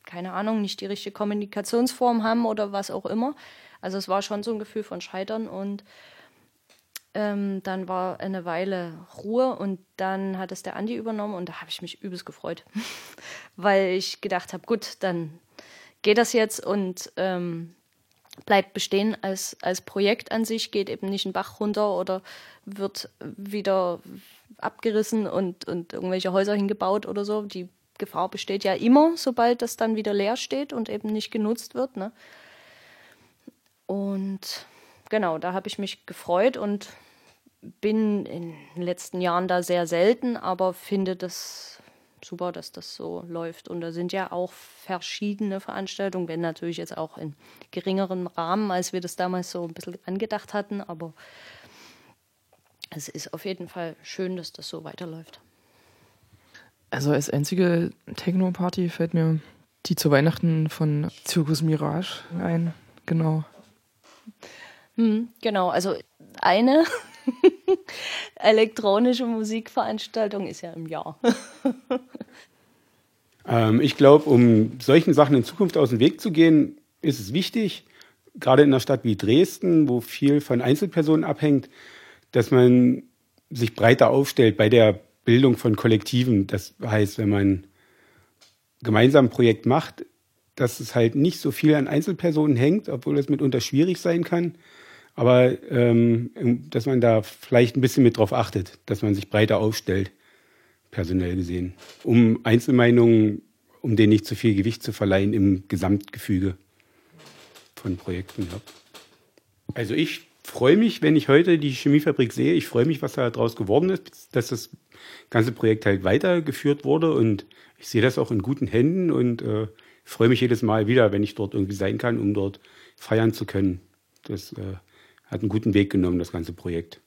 keine Ahnung, nicht die richtige Kommunikationsform haben oder was auch immer. Also es war schon so ein Gefühl von Scheitern und ähm, dann war eine Weile Ruhe und dann hat es der Andi übernommen und da habe ich mich übelst gefreut, [LAUGHS] weil ich gedacht habe, gut, dann geht das jetzt und ähm, bleibt bestehen als, als Projekt an sich, geht eben nicht ein Bach runter oder wird wieder abgerissen und, und irgendwelche Häuser hingebaut oder so. Die Gefahr besteht ja immer, sobald das dann wieder leer steht und eben nicht genutzt wird. Ne? Und genau, da habe ich mich gefreut und bin in den letzten Jahren da sehr selten, aber finde das super, dass das so läuft. Und da sind ja auch verschiedene Veranstaltungen, wenn natürlich jetzt auch in geringeren Rahmen, als wir das damals so ein bisschen angedacht hatten, aber es ist auf jeden Fall schön, dass das so weiterläuft. Also als einzige Techno-Party fällt mir die zu Weihnachten von Zirkus Mirage ein. Genau. Hm, genau, also eine [LAUGHS] elektronische Musikveranstaltung ist ja im Jahr. [LAUGHS] ähm, ich glaube, um solchen Sachen in Zukunft aus dem Weg zu gehen, ist es wichtig, gerade in einer Stadt wie Dresden, wo viel von Einzelpersonen abhängt, dass man sich breiter aufstellt bei der Bildung von Kollektiven. Das heißt, wenn man gemeinsam ein Projekt macht, dass es halt nicht so viel an Einzelpersonen hängt, obwohl es mitunter schwierig sein kann. Aber ähm, dass man da vielleicht ein bisschen mit drauf achtet, dass man sich breiter aufstellt, personell gesehen, um Einzelmeinungen, um denen nicht zu viel Gewicht zu verleihen im Gesamtgefüge von Projekten. Ja. Also ich freue mich, wenn ich heute die Chemiefabrik sehe. Ich freue mich, was da draus geworden ist, dass das ganze Projekt halt weitergeführt wurde und ich sehe das auch in guten Händen und äh, freue mich jedes Mal wieder, wenn ich dort irgendwie sein kann, um dort feiern zu können. Das äh, hat einen guten Weg genommen, das ganze Projekt.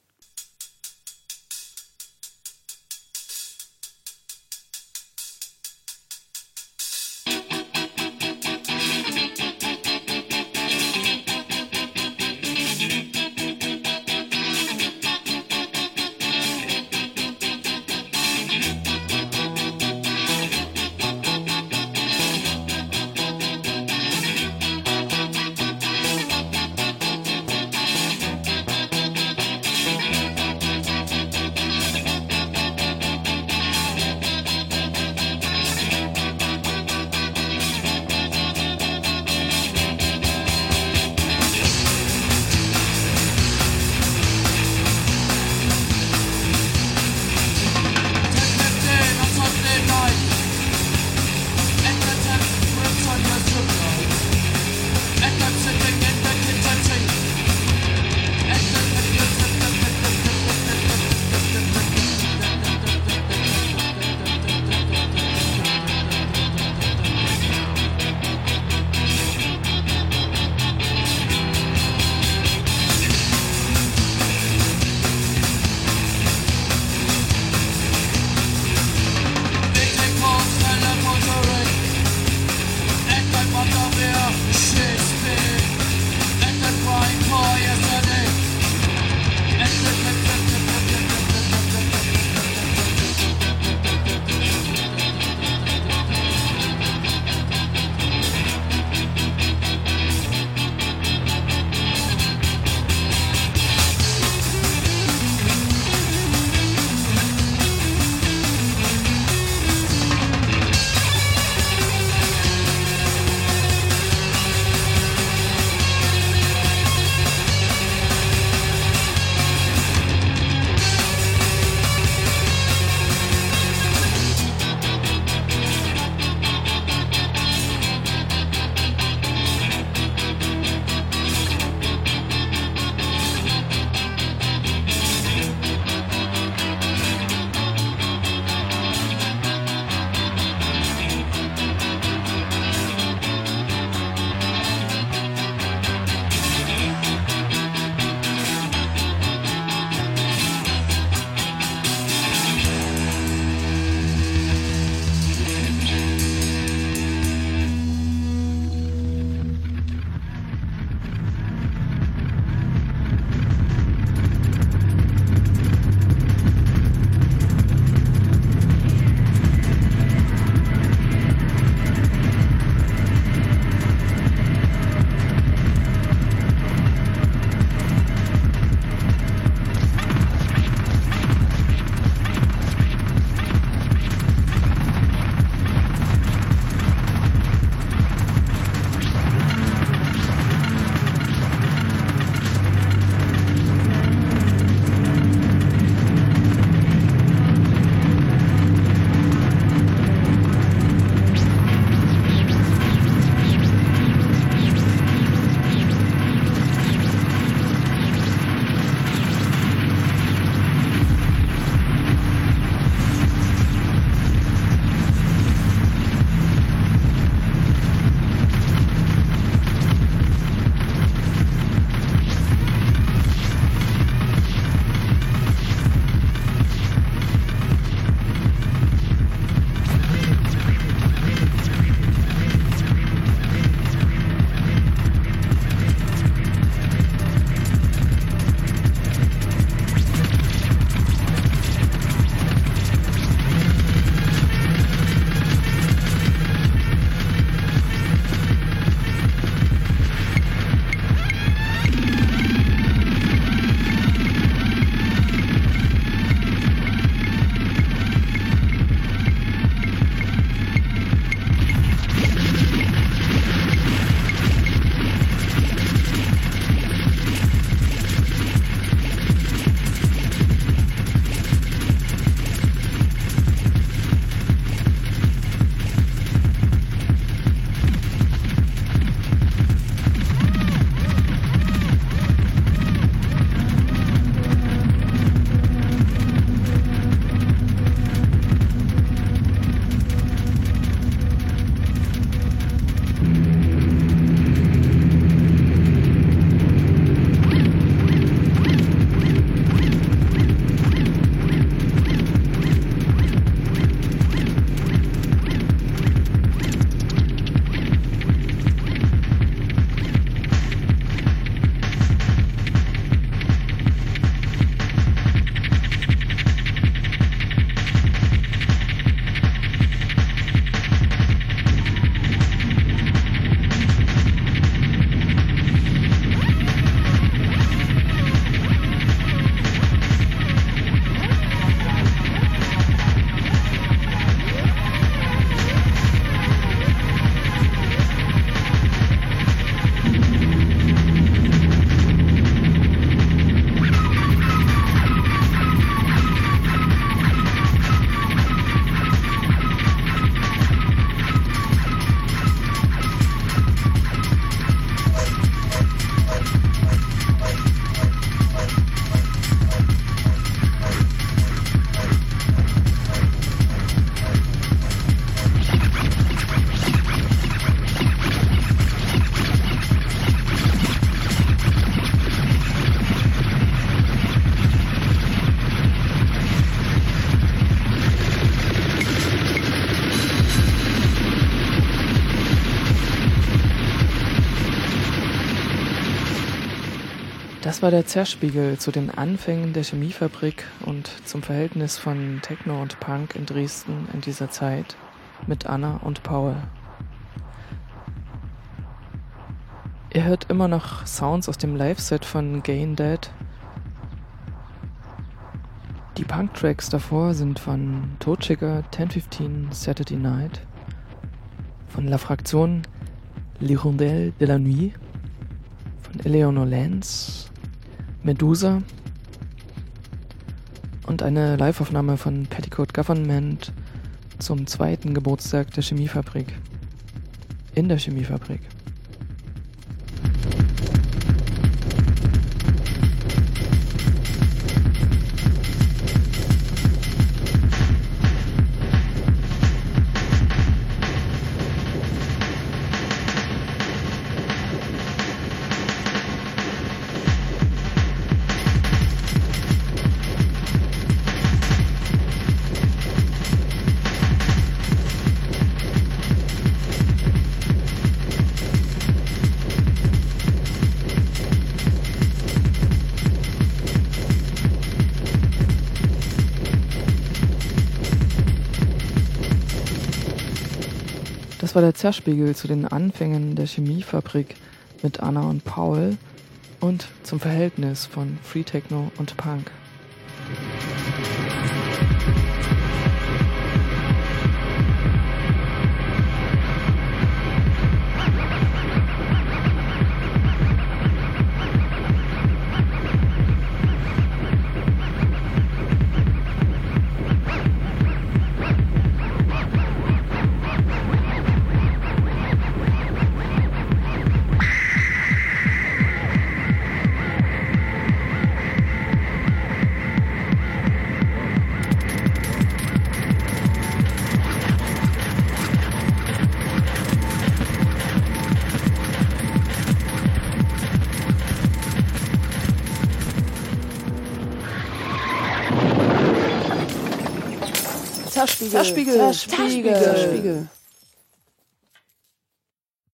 War der Zerspiegel zu den Anfängen der Chemiefabrik und zum Verhältnis von Techno und Punk in Dresden in dieser Zeit mit Anna und Paul. Ihr hört immer noch Sounds aus dem Live-Set von Gain Dead. Die Punk-Tracks davor sind von Totschigger 1015 Saturday Night, von La Fraktion L'Hirondelle de la Nuit, von Eleanor Lance Medusa und eine Liveaufnahme von Petticoat Government zum zweiten Geburtstag der Chemiefabrik. In der Chemiefabrik. War der Zerspiegel zu den Anfängen der Chemiefabrik mit Anna und Paul und zum Verhältnis von Free Techno und Punk. Zerspiegel. Zerspiegel. Zerspiegel. Zerspiegel.